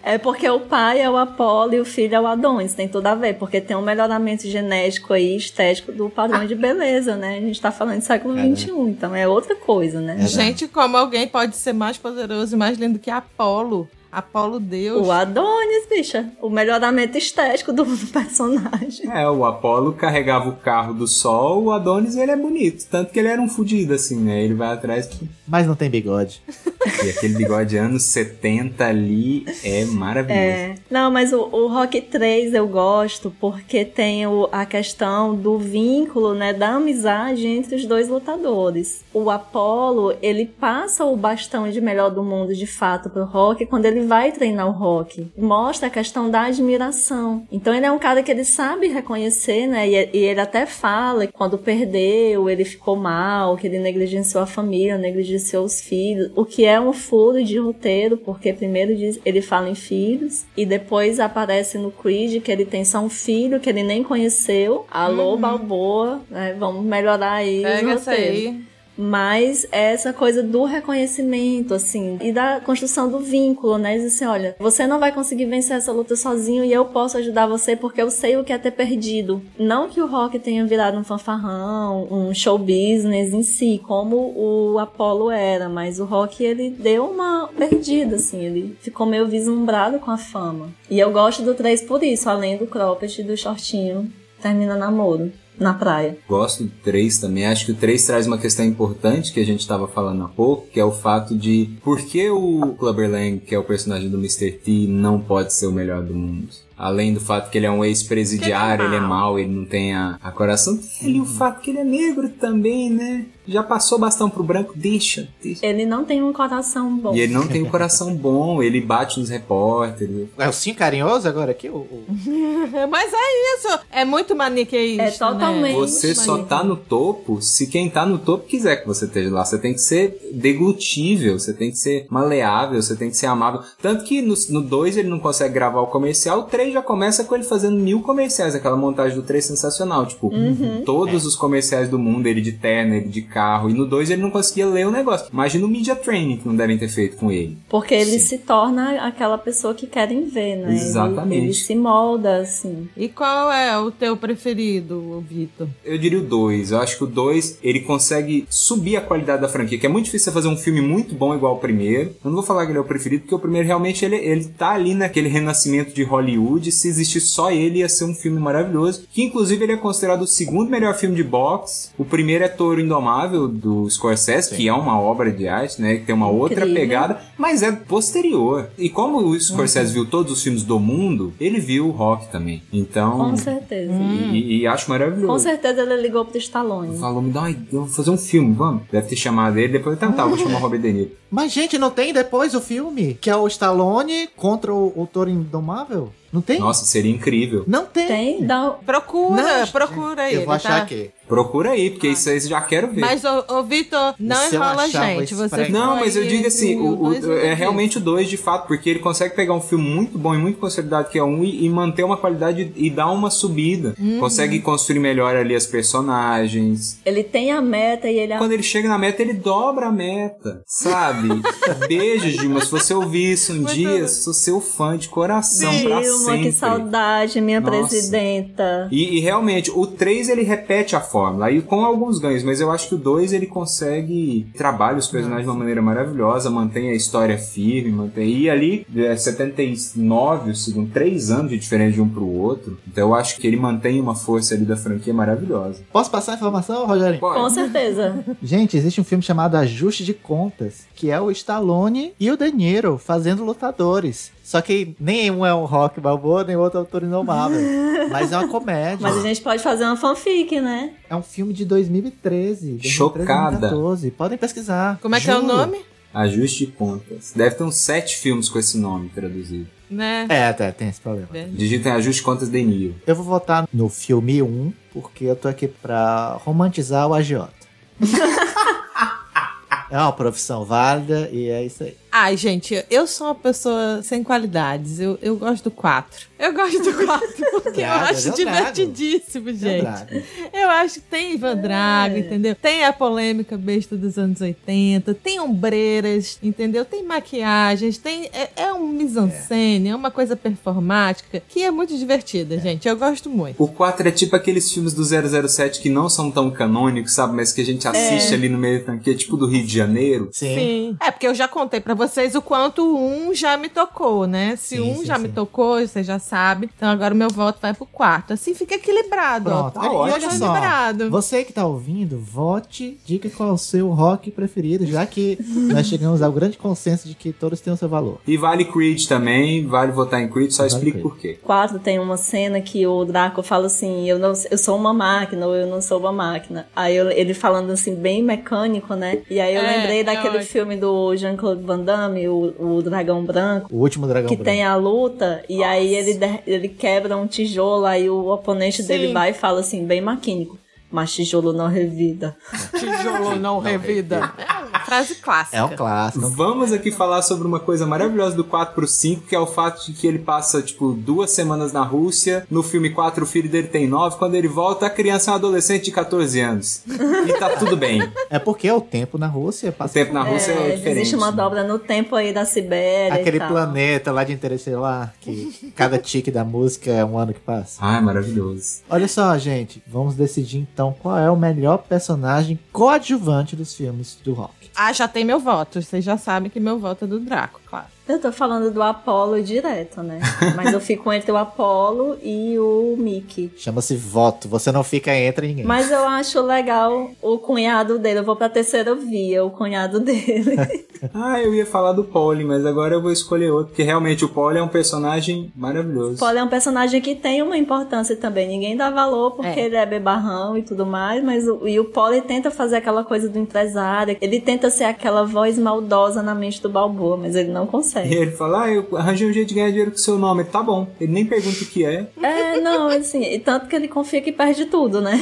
É porque o pai é o Apolo e o filho é o Adonis, tem tudo a ver, porque tem um melhoramento genético aí, estético do padrão de beleza, né? A gente tá falando de século. XXI, então é outra coisa, né? Gente, como alguém pode ser mais poderoso e mais lindo que Apolo? Apolo Deus. O Adonis, bicha. O melhoramento estético do, do personagem. É, o Apollo carregava o carro do sol, o Adonis ele é bonito. Tanto que ele era um fudido, assim, né? Ele vai atrás. Mas não tem bigode. E aquele bigode anos 70 ali é maravilhoso. É. Não, mas o, o Rock 3 eu gosto porque tem o, a questão do vínculo, né, da amizade entre os dois lutadores. O Apollo, ele passa o bastão de melhor do mundo de fato pro Rock quando ele vai treinar o Rock. Mostra a questão da admiração. Então ele é um cara que ele sabe reconhecer, né, e, e ele até fala que quando perdeu, ele ficou mal, que ele negligenciou a família, negligenciou os filhos, o que é um furo de roteiro, porque primeiro diz, ele fala em filhos e depois aparece no Creed que ele tem só um filho que ele nem conheceu. Alô, Uhum. Balboa, né? Vamos melhorar aí Pega o essa roteiro. aí. Mas é essa coisa do reconhecimento, assim, e da construção do vínculo, né? Diz assim, olha, você não vai conseguir vencer essa luta sozinho e eu posso ajudar você porque eu sei o que é ter perdido. Não que o Rock tenha virado um fanfarrão, um show business em si, como o Apollo era, mas o Rock, ele deu uma perdida, assim, ele ficou meio vislumbrado com a fama. E eu gosto do 3 por isso, além do cropped e do shortinho, termina namoro. Na praia. Gosto do 3 também. Acho que o 3 traz uma questão importante que a gente estava falando há pouco, que é o fato de por que o Clubber Lang, que é o personagem do Mr. T, não pode ser o melhor do mundo. Além do fato que ele é um ex-presidiário, ele ele é é mau, ele não tem a, a coração. E o fato que ele é negro também, né? Já passou bastão pro branco, deixa, deixa. Ele não tem um coração bom. E ele não tem um coração bom, ele bate nos repórteres. É o sim carinhoso agora aqui? O, o- Mas é isso. É muito maniqueísta. É totalmente. Né? Você só tá no topo se quem tá no topo quiser que você esteja lá. Você tem que ser deglutível, você tem que ser maleável, você tem que ser amável. Tanto que no 2 ele não consegue gravar o comercial, o 3 já começa com ele fazendo mil comerciais. Aquela montagem do 3 sensacional. Tipo, Uhum. todos os comerciais do mundo, ele de terno, ele de carro. E no 2 ele não conseguia ler o negócio. Imagina o media training que não devem ter feito com ele. Porque ele Sim. se torna aquela pessoa que querem ver, né? Ele- Exatamente. Ele, se molda, assim. E qual é o teu preferido, Vitor? Eu diria o 2. Eu acho que o 2 ele consegue subir a qualidade da franquia, que é muito difícil você fazer um filme muito bom igual o primeiro. Eu não vou falar que ele é o preferido, porque o primeiro realmente ele, ele tá ali naquele renascimento de Hollywood. Se existir só ele, ia ser um filme maravilhoso. Que inclusive ele é considerado o segundo melhor filme de boxe. O primeiro é Toro Indomável, do Scorsese, que é uma obra de arte, né? Que tem uma outra Incrível. pegada, mas é posterior. E como o Scorsese viu todos os filmes do mundo, ele viu o rock também. Então. Com certeza. E, e acho maravilhoso. Com certeza ele ligou pro Stallone. Falou, me dá uma ideia, eu vou fazer um filme, vamos. Deve ter chamado ele, depois então tá, vou chamar o Robert De Niro. Mas, gente, não tem depois o filme? Que é o Stallone contra o, o Toro Indomável? Não tem? Nossa, seria incrível. Não tem. Tem? Dá... Procura, Não, procura aí. Eu vou ele achar tá- aqui. Procura aí, porque isso aí eu já quero ver. Mas, ô, ô Vitor, não enrola a gente. Você Não, mas eu digo assim, o, o- dois é realmente o 2 de fato, porque ele consegue pegar um filme muito bom e muito consolidado que é um e, e manter uma qualidade e dar uma subida. Uhum. Consegue construir melhor ali as personagens. Ele tem a meta e ele... Quando ele chega na meta, ele dobra a meta, sabe? Beijo, Dilma. Se você ouvir isso um Muito dia, bom. sou seu fã de coração pra Dilma, sempre. que saudade, minha Nossa. presidenta. E, e realmente, o 3 ele repete a fórmula, aí com alguns ganhos, mas eu acho que o 2 ele consegue trabalha os personagens de uma maneira maravilhosa, mantém a história firme, mantém. E ali, é 79, o segundo, 3 anos de diferença de um pro outro. Então eu acho que ele mantém uma força ali da franquia maravilhosa. Posso passar a informação, Rogerinho? Pode. Com certeza. Gente, existe um filme chamado Ajuste de Contas, que é o Stallone e o De Niro fazendo lutadores. Só que nem um é um rock balboa, nem o outro é o Toro Indomável. Mas é uma comédia. Mas a gente pode fazer uma fanfic, né? É um filme de 2013. 2013, Chocada. 2014. Podem pesquisar. Como é que é o Juro. nome? Ajuste de contas. Deve ter uns 7 filmes com esse nome traduzido. Né? É, até tem esse problema. Digitem Ajuste de Contas de Niro. Eu vou votar no filme 1, porque eu tô aqui pra romantizar o agiota. é uma profissão válida e é isso aí. Ai, gente, eu sou uma pessoa sem qualidades. Eu, eu gosto do 4. Eu gosto do 4 porque eu Nada, acho eu trago. divertidíssimo, gente. Drago. Eu acho que tem Ivan Drago, É. entendeu? Tem a polêmica besta dos anos 80, tem ombreiras, entendeu? Tem maquiagens, tem. É, é um mise-en-scène, é. uma coisa performática que é muito divertida, gente. Eu gosto muito. O 4 é tipo aqueles filmes do 007 que não são tão canônicos, sabe? Mas que a gente assiste ali no meio da franquia, tipo do Rio de Janeiro. Sim. Sim. É, porque eu já contei pra vocês o quanto um já me tocou, né? Se Sim, um sim, já sim. me tocou, você já sabe. Então agora o meu voto vai pro quarto. Assim fica equilibrado, ó. Pronto. Tá e olha ótimo, só, equilibrado. você que tá ouvindo, vote, diga qual é o seu rock preferido, já que nós chegamos ao grande consenso de que todos têm o seu valor. E vale Creed também, vale votar em Creed, só Vale explique Creed. por quê. 4 tem uma cena que o Draco fala assim: eu, não, eu sou uma máquina ou eu não sou uma máquina. Aí eu- ele falando assim, bem mecânico, né? E aí eu É, lembrei é daquele ótimo. filme do Jean-Claude Van Damme, o, o Dragão Branco. O último dragão Que branco. tem a luta, e aí ele, ele quebra um tijolo, aí o oponente dele Sim. vai e fala assim, bem maquínico. Mas tijolo não revida. Tijolo não revida. É uma frase clássica. É um clássico. Vamos aqui falar sobre uma coisa maravilhosa do 4 pro 5, que é o fato de que ele passa, tipo, duas semanas na Rússia. No filme 4, o filho dele tem 9. Quando ele volta, a criança é um adolescente de 14 anos. E tá tudo bem. É porque o tempo na Rússia O passa tempo na Rússia é, É, diferente. existe uma dobra no tempo aí da Sibéria. e aquele tal. planeta lá de Interestelar, que cada tique da música é um ano que passa. Ai, maravilhoso. Olha só, gente, vamos decidir então qual é o melhor personagem coadjuvante dos filmes do rock. Ah, já tem meu voto. Vocês já sabem que meu voto é do Draco, claro. Eu tô falando do Apollo direto, né? Mas eu fico entre o Apollo e o Mickey. Chama-se voto, você não fica entre ninguém. Mas eu acho legal o cunhado dele. Eu vou pra terceira via, o cunhado dele. Ah, eu ia falar do Polly, mas agora eu vou escolher outro, porque realmente o Polly é um personagem maravilhoso. Paul é um personagem que tem uma importância também. Ninguém dá valor porque É. ele é bebarrão e tudo mais, mas o, e o Paul tenta fazer aquela coisa do empresário. Ele tenta ser aquela voz maldosa na mente do Balboa, mas ele não E consegue. ele fala, ah, eu arranjei um jeito de ganhar dinheiro com o seu nome. Tá bom. Ele nem pergunta o que é. É, não, assim, e tanto que ele confia que perde tudo, né?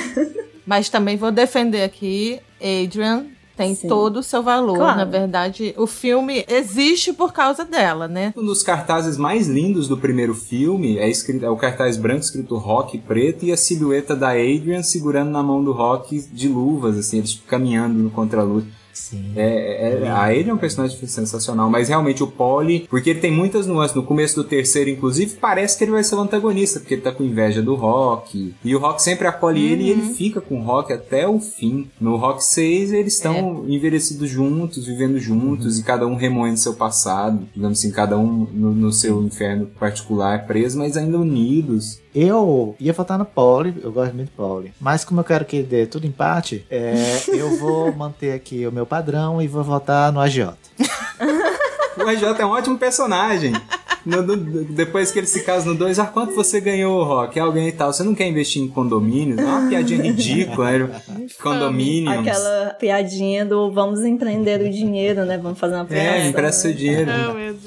Mas também vou defender aqui, Adrian tem Sim. todo o seu valor. Claro. Na verdade, o filme existe por causa dela, né? Um dos cartazes mais lindos do primeiro filme é, escrito, é o cartaz branco escrito rock preto e a silhueta da Adrian segurando na mão do rock de luvas, assim, eles caminhando no contraluz. Sim. É, é, a Adrian é um personagem sensacional, mas realmente o Polly, porque ele tem muitas nuances. No começo do terceiro, inclusive, parece que ele vai ser o antagonista, porque ele tá com inveja do Rock. E o Rock sempre acolhe ele e ele fica com o Rock até o fim. No Rock 6, eles estão envelhecidos juntos, vivendo juntos, e cada um remoendo seu passado, digamos assim, cada um no, no seu inferno particular, preso, mas ainda unidos. Eu ia votar no Pauli, eu gosto muito do Pauli. Mas como eu quero que dê tudo empate, é, eu vou manter aqui o meu padrão e vou votar no agiota. O RJ é um ótimo personagem. No- no- depois que ele se casa no 2, ah, quanto você ganhou, Rock? Alguém e tal. Você não quer investir em condomínios? É uma piadinha ridícula, né? Condomínios. Aquela piadinha do vamos empreender o dinheiro, né? Vamos fazer uma piada. É, empresta seu dinheiro.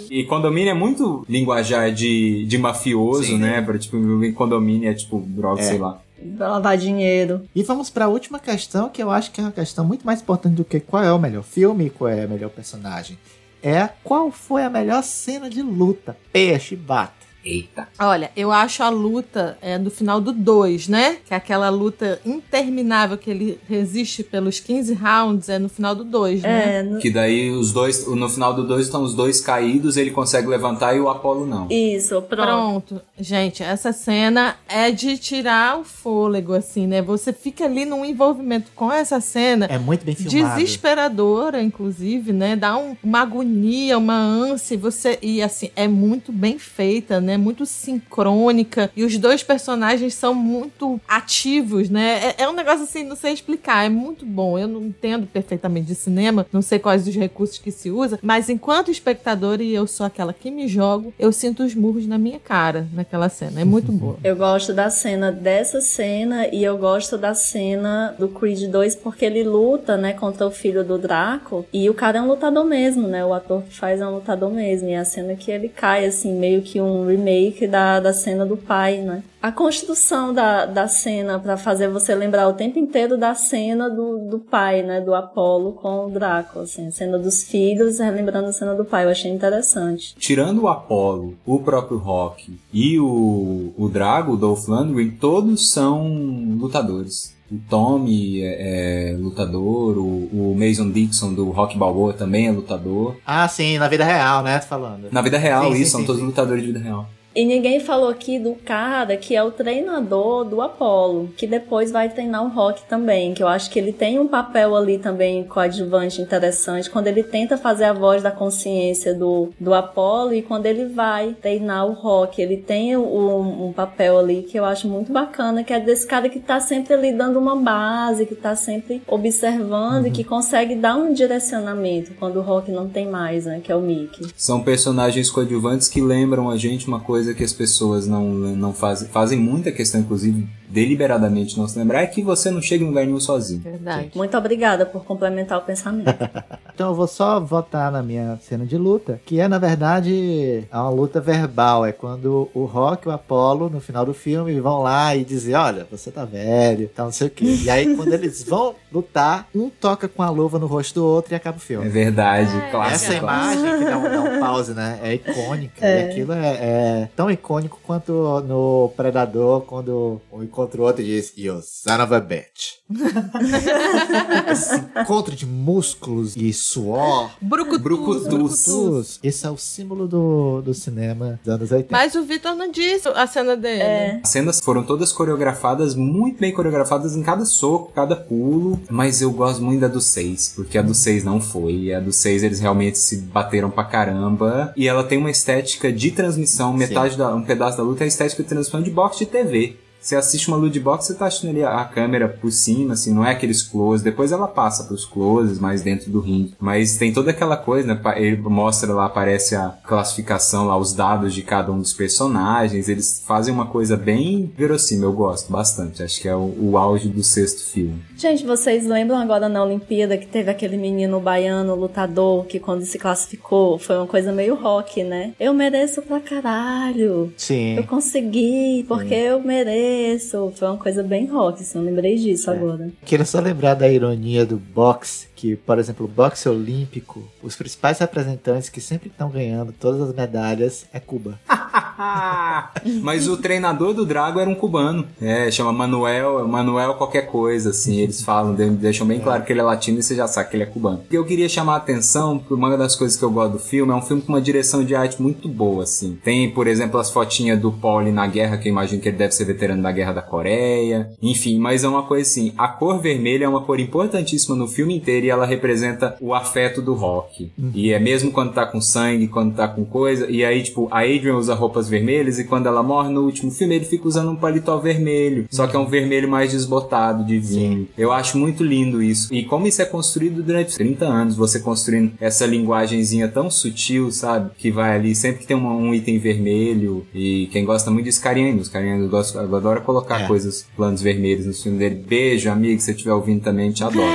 E condomínio é muito linguajar de, de mafioso, Sim. né? Pra, tipo, em condomínio é tipo droga, É. sei lá. Pra lavar dinheiro. E vamos para a última questão, que eu acho que é uma questão muito mais importante do que qual é o melhor filme e qual é o melhor personagem. É qual foi a melhor cena de luta? Peixe bata. Eita. Olha, eu acho a luta é, do final do 2, né? Que é aquela luta interminável que ele resiste pelos 15 rounds, é no final do 2, né? É, no- Que daí os dois, no final do 2 estão os dois caídos, ele consegue levantar e o Apolo não. isso, pronto. Pronto. Gente, essa cena é de tirar o fôlego, assim, né? Você fica ali num envolvimento com essa cena. É muito bem filmado. Desesperadora, inclusive, né? Dá um- uma agonia, uma ânsia. e Você e assim é muito bem feita, né? Muito sincrônica e os dois personagens são muito ativos, né? É, é um negócio assim, não sei explicar. É muito bom. Eu não entendo perfeitamente de cinema, não sei quais os recursos que se usa, mas enquanto espectador e eu sou aquela que me jogo, eu sinto os murros na minha cara naquela cena. É muito boa. Eu gosto da cena dessa cena e eu gosto da cena do Creed 2 porque ele luta, né, contra o filho do Draco e o cara é um lutador mesmo, né? O ator que faz é um lutador mesmo. E a cena que ele cai, assim, meio que um remake da, da cena do pai, né? A construção da, da cena pra fazer você lembrar o tempo inteiro da cena do, do pai, né? Do Apollo com o Draco, assim. A cena dos filhos relembrando a cena do pai. Eu achei interessante. Tirando o Apollo, o próprio Rock e o, o Drago, o Dolph Lundgren, todos são lutadores. O Tommy é, é lutador, o, o Mason Dixon do Rock Balboa também é lutador. Ah, sim, na vida real, né? Tô falando. Na vida real, Sim, sim, isso, são sim, todos sim. lutadores de vida real. E ninguém falou aqui do cara que é o treinador do Apollo, que depois vai treinar o Rock também, que eu acho que ele tem um papel ali também coadjuvante interessante, quando ele tenta fazer a voz da consciência do, do Apollo e quando ele vai treinar o Rock, ele tem um, um papel ali que eu acho muito bacana, que é desse cara que tá sempre ali dando uma base, que tá sempre observando uhum. e que consegue dar um direcionamento quando o Rock não tem mais, né, que é o Mickey. São personagens coadjuvantes que lembram a gente uma coisa que as pessoas não, não fazem, fazem muita questão, inclusive deliberadamente não se lembrar, é que você não chega em lugar nenhum sozinho. Verdade. Muito obrigada por complementar o pensamento. então eu vou só votar na minha cena de luta, que é na verdade é uma luta verbal. É quando o Rock e o Apollo, no final do filme, vão lá e dizem: Olha, você tá velho, tá não sei o quê. E aí, quando eles vão lutar, um toca com a luva no rosto do outro e acaba o filme. É verdade, é, claro. Essa imagem que dá um, dá um pause, né? É icônica. É. E aquilo é, é, tão icônico quanto no Predador, quando o encontra o outro e diz, You son of a bitch. Esse encontro de músculos e suor. Brucutus. Brucutus. Esse é o símbolo do, do cinema dos anos 80. Mas o Vitor não disse a cena dele. É. As cenas foram todas coreografadas, muito bem coreografadas em cada soco, cada pulo. Mas eu gosto muito da do 6, porque a do 6 não foi. A do 6 eles realmente se bateram pra caramba. E ela tem uma estética de transmissão, metade da, um pedaço da luta é a estética de transmissão de boxe de TV. Você assiste uma loot box, você tá assistindo ali a câmera por cima, assim, não é aqueles close. Depois ela passa pros closes mais dentro do ringue. Mas tem toda aquela coisa, né? Ele mostra lá, aparece a classificação lá, os dados de cada um dos personagens. Eles fazem uma coisa bem verossímil, eu gosto bastante. Acho que é o, o auge do sexto filme. Gente, vocês lembram agora na Olimpíada que teve aquele menino baiano, lutador, que quando se classificou foi uma coisa meio rock, né? Eu mereço pra caralho. Sim. Eu consegui, porque Sim. eu mereço Foi uma coisa bem rock, assim, eu lembrei disso é. agora. Queria só lembrar da ironia do boxe, que, por exemplo, o boxe olímpico, os principais representantes que sempre estão ganhando todas as medalhas é Cuba. Mas o treinador do Drago era um cubano. É, chama Manuel, Manuel qualquer coisa, assim. Eles falam, deixam bem claro que ele é latino e você já sabe que ele é cubano. E eu queria chamar a atenção por uma das coisas que eu gosto do filme, é um filme com uma direção de arte muito boa, assim. Tem, por exemplo, as fotinhas do Pauli na guerra, que eu imagino que ele deve ser veterano da Guerra da Coreia. Enfim, mas é uma coisa assim, a cor vermelha é uma cor importantíssima no filme inteiro e ela representa o afeto do rock. Uhum. E é mesmo quando tá com sangue, quando tá com coisa. E aí, tipo, a Adrian usa roupas vermelhas e quando ela morre no último filme, ele fica usando um paletó vermelho. Só que é um vermelho mais desbotado de vinho. Sim. Eu acho muito lindo isso. E como isso é construído durante 30 anos, você construindo essa linguagenzinha tão sutil, sabe? Que vai ali, sempre que tem um, um item vermelho. E quem gosta muito disso, Carianos. Carianos gosta, adora colocar é. coisas, planos vermelhos no filme dele. Beijo, amigo, se você estiver ouvindo também, te adoro.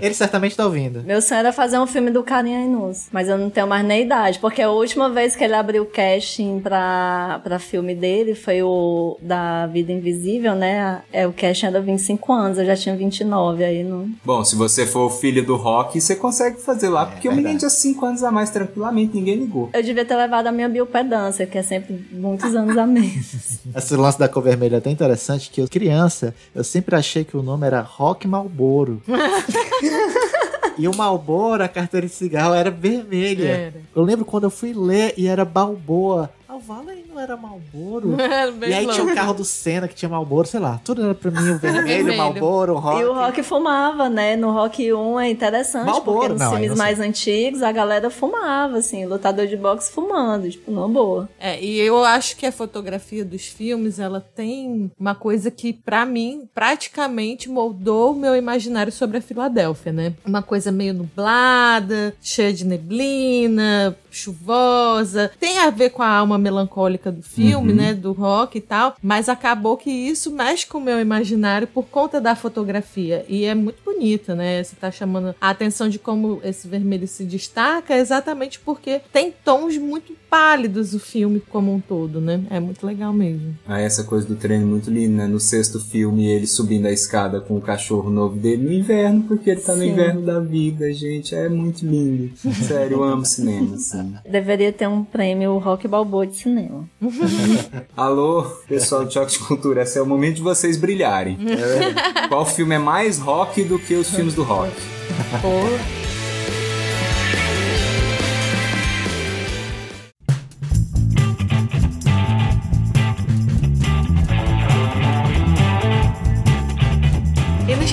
ele certamente tá ouvindo. Meu sonho era fazer um filme do Carinha Inus, mas eu não tenho mais nem idade, porque a última vez que ele abriu o casting pra, pra filme dele foi o da Vida Invisível, né? É, o casting era 25 anos, eu já tinha 29, aí não... Bom, se você for o filho do rock, você consegue fazer lá, é, porque verdade. o menino tinha 5 anos a mais tranquilamente, ninguém ligou. Eu devia ter levado a minha biopedância, que é sempre muitos anos a menos. Esse lance da cor vermelha é tão interessante que eu, criança, eu sempre achei que o nome era Rock Malboro. E o Malboro, a carteira de cigarro, era vermelha. Era. Eu lembro quando eu fui ler e era Balboa. Ah, vale não era Malboro? e aí tinha o carro do Senna que tinha Malboro, sei lá. Tudo era pra mim o vermelho, Malboro, o Rock. E o Rock fumava, né? No Rock 1 é interessante, Malboro, porque nos não, filmes mais antigos a galera fumava, assim, lutador de boxe fumando, tipo, numa boa. É, e eu acho que a fotografia dos filmes, ela tem uma coisa que, para mim, praticamente moldou o meu imaginário sobre a Filadélfia, né? Uma coisa meio nublada, cheia de neblina, chuvosa. Tem a ver com a alma melancólica do filme, uhum. né? Do rock e tal. Mas acabou que isso mexe com o meu imaginário por conta da fotografia. E é muito bonita, né? Você tá chamando a atenção de como esse vermelho se destaca exatamente porque tem tons muito pálidos o filme como um todo, né? É muito legal mesmo. Ah, essa coisa do treino muito linda, né? No sexto filme, ele subindo a escada com o cachorro novo dele no inverno, porque ele tá Sim. no inverno da vida, gente. É muito lindo. Sério, eu amo cinema, assim. Deveria ter um prêmio Rock Balboa de cinema. Alô, pessoal de Choque de Cultura, esse é o momento de vocês brilharem. É. Qual filme é mais rock do que os filmes do rock? Pô.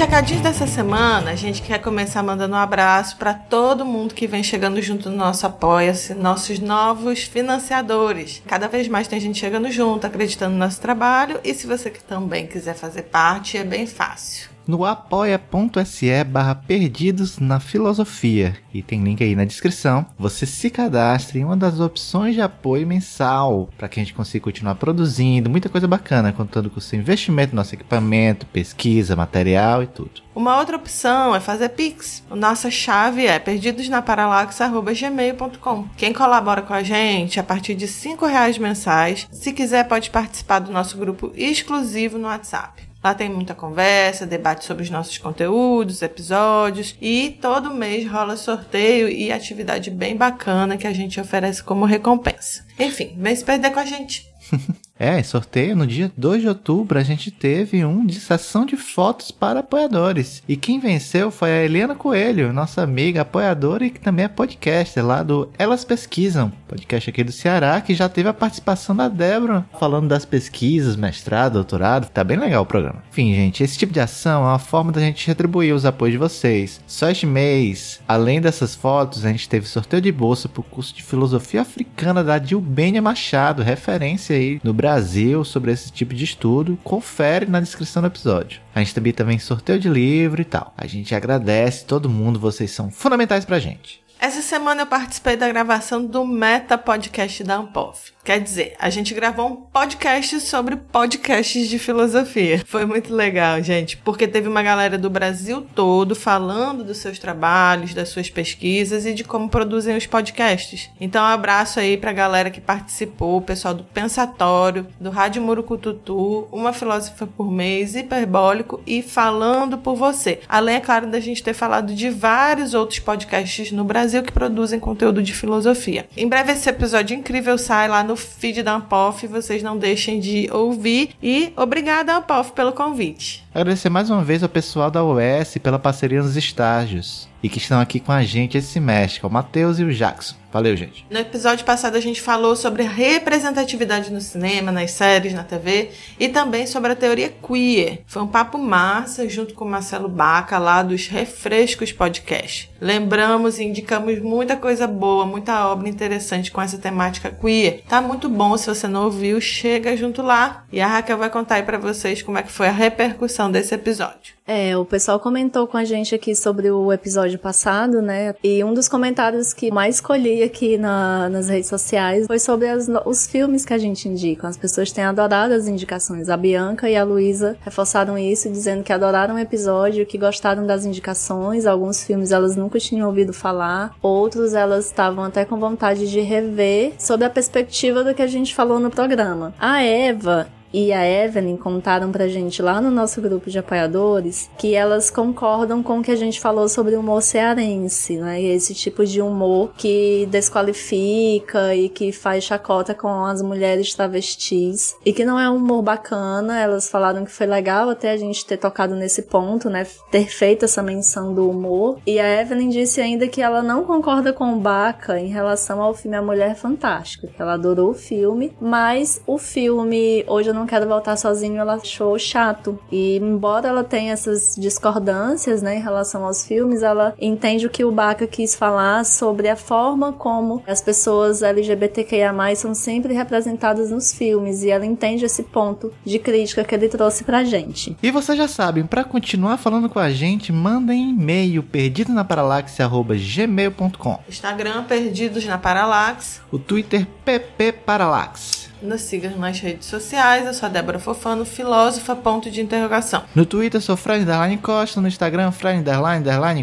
Recadinhos dessa semana, a gente quer começar mandando um abraço para todo mundo que vem chegando junto no nosso Apoia-se, nossos novos financiadores. Cada vez mais tem gente chegando junto, acreditando no nosso trabalho, e se você também quiser fazer parte, é bem fácil no apoia.se barra perdidos na filosofia. E tem link aí na descrição. Você se cadastre em uma das opções de apoio mensal para que a gente consiga continuar produzindo muita coisa bacana, contando com o seu investimento no nosso equipamento, pesquisa, material e tudo. Uma outra opção é fazer Pix. Nossa chave é perdidosnaparalax.gmail.com. Quem colabora com a gente a partir de R$ reais mensais, se quiser pode participar do nosso grupo exclusivo no WhatsApp. Lá tem muita conversa, debate sobre os nossos conteúdos, episódios e todo mês rola sorteio e atividade bem bacana que a gente oferece como recompensa. Enfim, vem se perder com a gente. É, sorteio no dia 2 de outubro a gente teve um de sessão de fotos para apoiadores. E quem venceu foi a Helena Coelho, nossa amiga apoiadora e que também é podcaster lá do Elas Pesquisam, podcast aqui do Ceará, que já teve a participação da Débora falando das pesquisas, mestrado, doutorado. Tá bem legal o programa. Enfim, gente, esse tipo de ação é uma forma da gente retribuir os apoios de vocês. Só este mês, além dessas fotos, a gente teve sorteio de bolsa para o curso de Filosofia Africana da Dilbênia Machado, referência aí no Brasil Brasil sobre esse tipo de estudo, confere na descrição do episódio. A gente também também sorteio de livro e tal. A gente agradece todo mundo, vocês são fundamentais pra gente. Essa semana eu participei da gravação do Meta Podcast da Ampof. Quer dizer, a gente gravou um podcast sobre podcasts de filosofia. Foi muito legal, gente, porque teve uma galera do Brasil todo falando dos seus trabalhos, das suas pesquisas e de como produzem os podcasts. Então, um abraço aí pra galera que participou, o pessoal do Pensatório, do Rádio Murucututu, Uma Filósofa por Mês, Hiperbólico e Falando por Você. Além, é claro, da gente ter falado de vários outros podcasts no Brasil que produzem conteúdo de filosofia. Em breve esse episódio incrível sai lá no feed da Ampof, vocês não deixem de ouvir. E obrigada, Ampof, pelo convite. Agradecer mais uma vez ao pessoal da US pela parceria nos estágios e que estão aqui com a gente esse semestre, o Matheus e o Jackson. Valeu, gente. No episódio passado a gente falou sobre representatividade no cinema, nas séries, na TV e também sobre a teoria queer. Foi um papo massa junto com o Marcelo Baca lá dos Refrescos Podcast. Lembramos e indicamos muita coisa boa, muita obra interessante com essa temática queer. Tá muito bom, se você não ouviu, chega junto lá e a Raquel vai contar aí para vocês como é que foi a repercussão desse episódio. É, o pessoal comentou com a gente aqui sobre o episódio passado, né? E um dos comentários que mais escolhi aqui na, nas redes sociais foi sobre as, os filmes que a gente indica. As pessoas têm adorado as indicações. A Bianca e a Luísa reforçaram isso, dizendo que adoraram o episódio, que gostaram das indicações. Alguns filmes elas nunca tinham ouvido falar, outros elas estavam até com vontade de rever, sob a perspectiva do que a gente falou no programa. A Eva, e a Evelyn contaram pra gente lá no nosso grupo de apoiadores que elas concordam com o que a gente falou sobre o humor cearense, né? Esse tipo de humor que desqualifica e que faz chacota com as mulheres travestis e que não é um humor bacana. Elas falaram que foi legal até a gente ter tocado nesse ponto, né? Ter feito essa menção do humor. E a Evelyn disse ainda que ela não concorda com o Baca em relação ao filme A Mulher Fantástica, que ela adorou o filme, mas o filme Hoje Eu Não Quero Voltar Sozinho ela achou chato. E embora ela tenha essas discordâncias, né, em relação aos filmes, ela entende o que o Baca quis falar sobre a forma como as pessoas LGBTQIA+, são sempre representadas nos filmes. E ela entende esse ponto de crítica que ele trouxe pra gente. E vocês já sabem, para continuar falando com a gente, mandem e-mail perdido na paralaxe@gmail.com. Instagram perdidos na Paralax. O Twitter PP Paralax. Nos siga nas redes sociais, eu sou a Débora Fofano, filósofa, ponto de interrogação. No Twitter sou Fran Costa, no Instagram Fran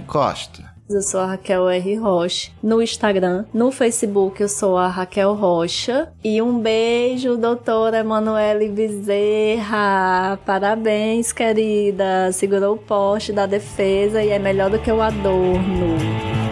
Costa. Eu sou a Raquel R. Rocha. No Instagram, no Facebook, eu sou a Raquel Rocha. E um beijo, doutora Emanuele Bezerra. Parabéns, querida. Segurou o poste da defesa e é melhor do que o adorno.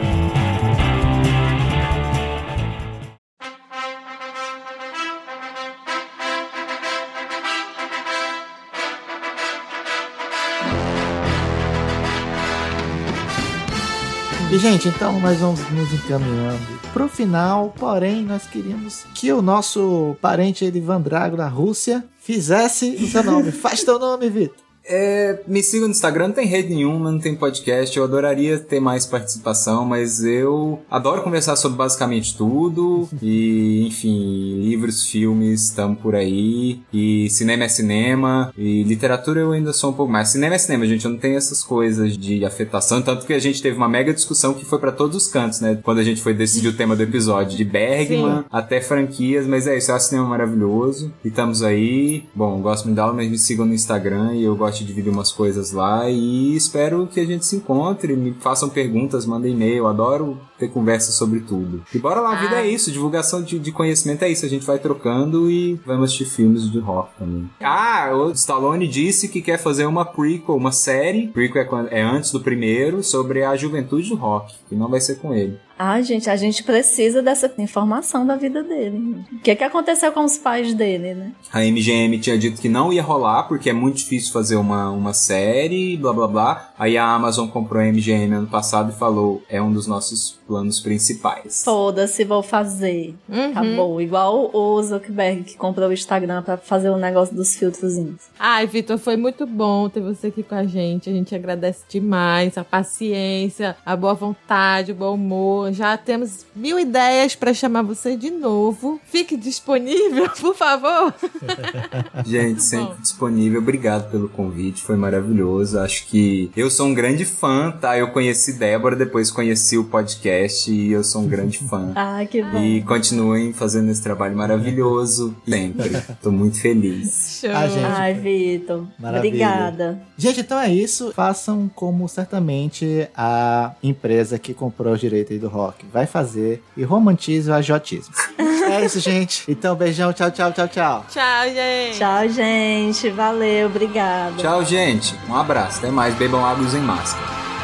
E, gente, então nós vamos nos encaminhando pro final, porém, nós queríamos que o nosso parente Ivan Drago da Rússia fizesse o seu nome. Faz teu nome, Vitor. É, me siga no Instagram, não tem rede nenhuma, não tem podcast. Eu adoraria ter mais participação, mas eu adoro conversar sobre basicamente tudo. E, enfim, livros, filmes, estamos por aí. E cinema é cinema. E literatura eu ainda sou um pouco mais. Cinema é cinema, gente. Eu não tenho essas coisas de afetação. Tanto que a gente teve uma mega discussão que foi para todos os cantos, né? Quando a gente foi decidir o tema do episódio, de Bergman Sim. até franquias. Mas é isso, é um cinema maravilhoso. E estamos aí. Bom, gosto muito dela, mas me sigam no Instagram e eu gosto de dividir umas coisas lá e espero que a gente se encontre, me façam perguntas, mandem e-mail, adoro ter conversa sobre tudo. E bora lá, a vida é isso, divulgação de, de, conhecimento é isso, a gente vai trocando e vamos assistir filmes de rock também. Ah, o Stallone disse que quer fazer uma prequel, uma série, prequel é, é antes do primeiro, sobre a juventude do rock, que não vai ser com ele. Ah, gente, a gente precisa dessa informação da vida dele. O que, é que aconteceu com os pais dele, né? A MGM tinha dito que não ia rolar, porque é muito difícil fazer uma, uma série, blá blá blá. Aí a Amazon comprou a MGM ano passado e falou: é um dos nossos planos principais. Foda-se, vou fazer. Uhum. Acabou. Igual o Zuckerberg que comprou o Instagram para fazer o negócio dos filtrozinhos. Ai, Vitor, foi muito bom ter você aqui com a gente. A gente agradece demais a paciência, a boa vontade, o bom humor. Já temos mil ideias para chamar você de novo. Fique disponível, por favor. gente, sempre bom. disponível. Obrigado pelo convite, foi maravilhoso. Acho que eu sou um grande fã, tá? Eu conheci Débora, depois conheci o podcast podcast e eu sou um grande fã. ah, que bom. E continuem fazendo esse trabalho maravilhoso sempre. Tô muito feliz. Show. Ah, gente, Ai, Vitor. Obrigada. Gente, então é isso. Façam como certamente a empresa que comprou o direito aí do rock vai fazer e romantize o agiotismo. é isso, gente. Então, beijão. Tchau, tchau, tchau, tchau. Tchau, gente. Tchau, gente. Valeu. Obrigada. Tchau, gente. Um abraço. Até mais. Bebam água e usem máscara.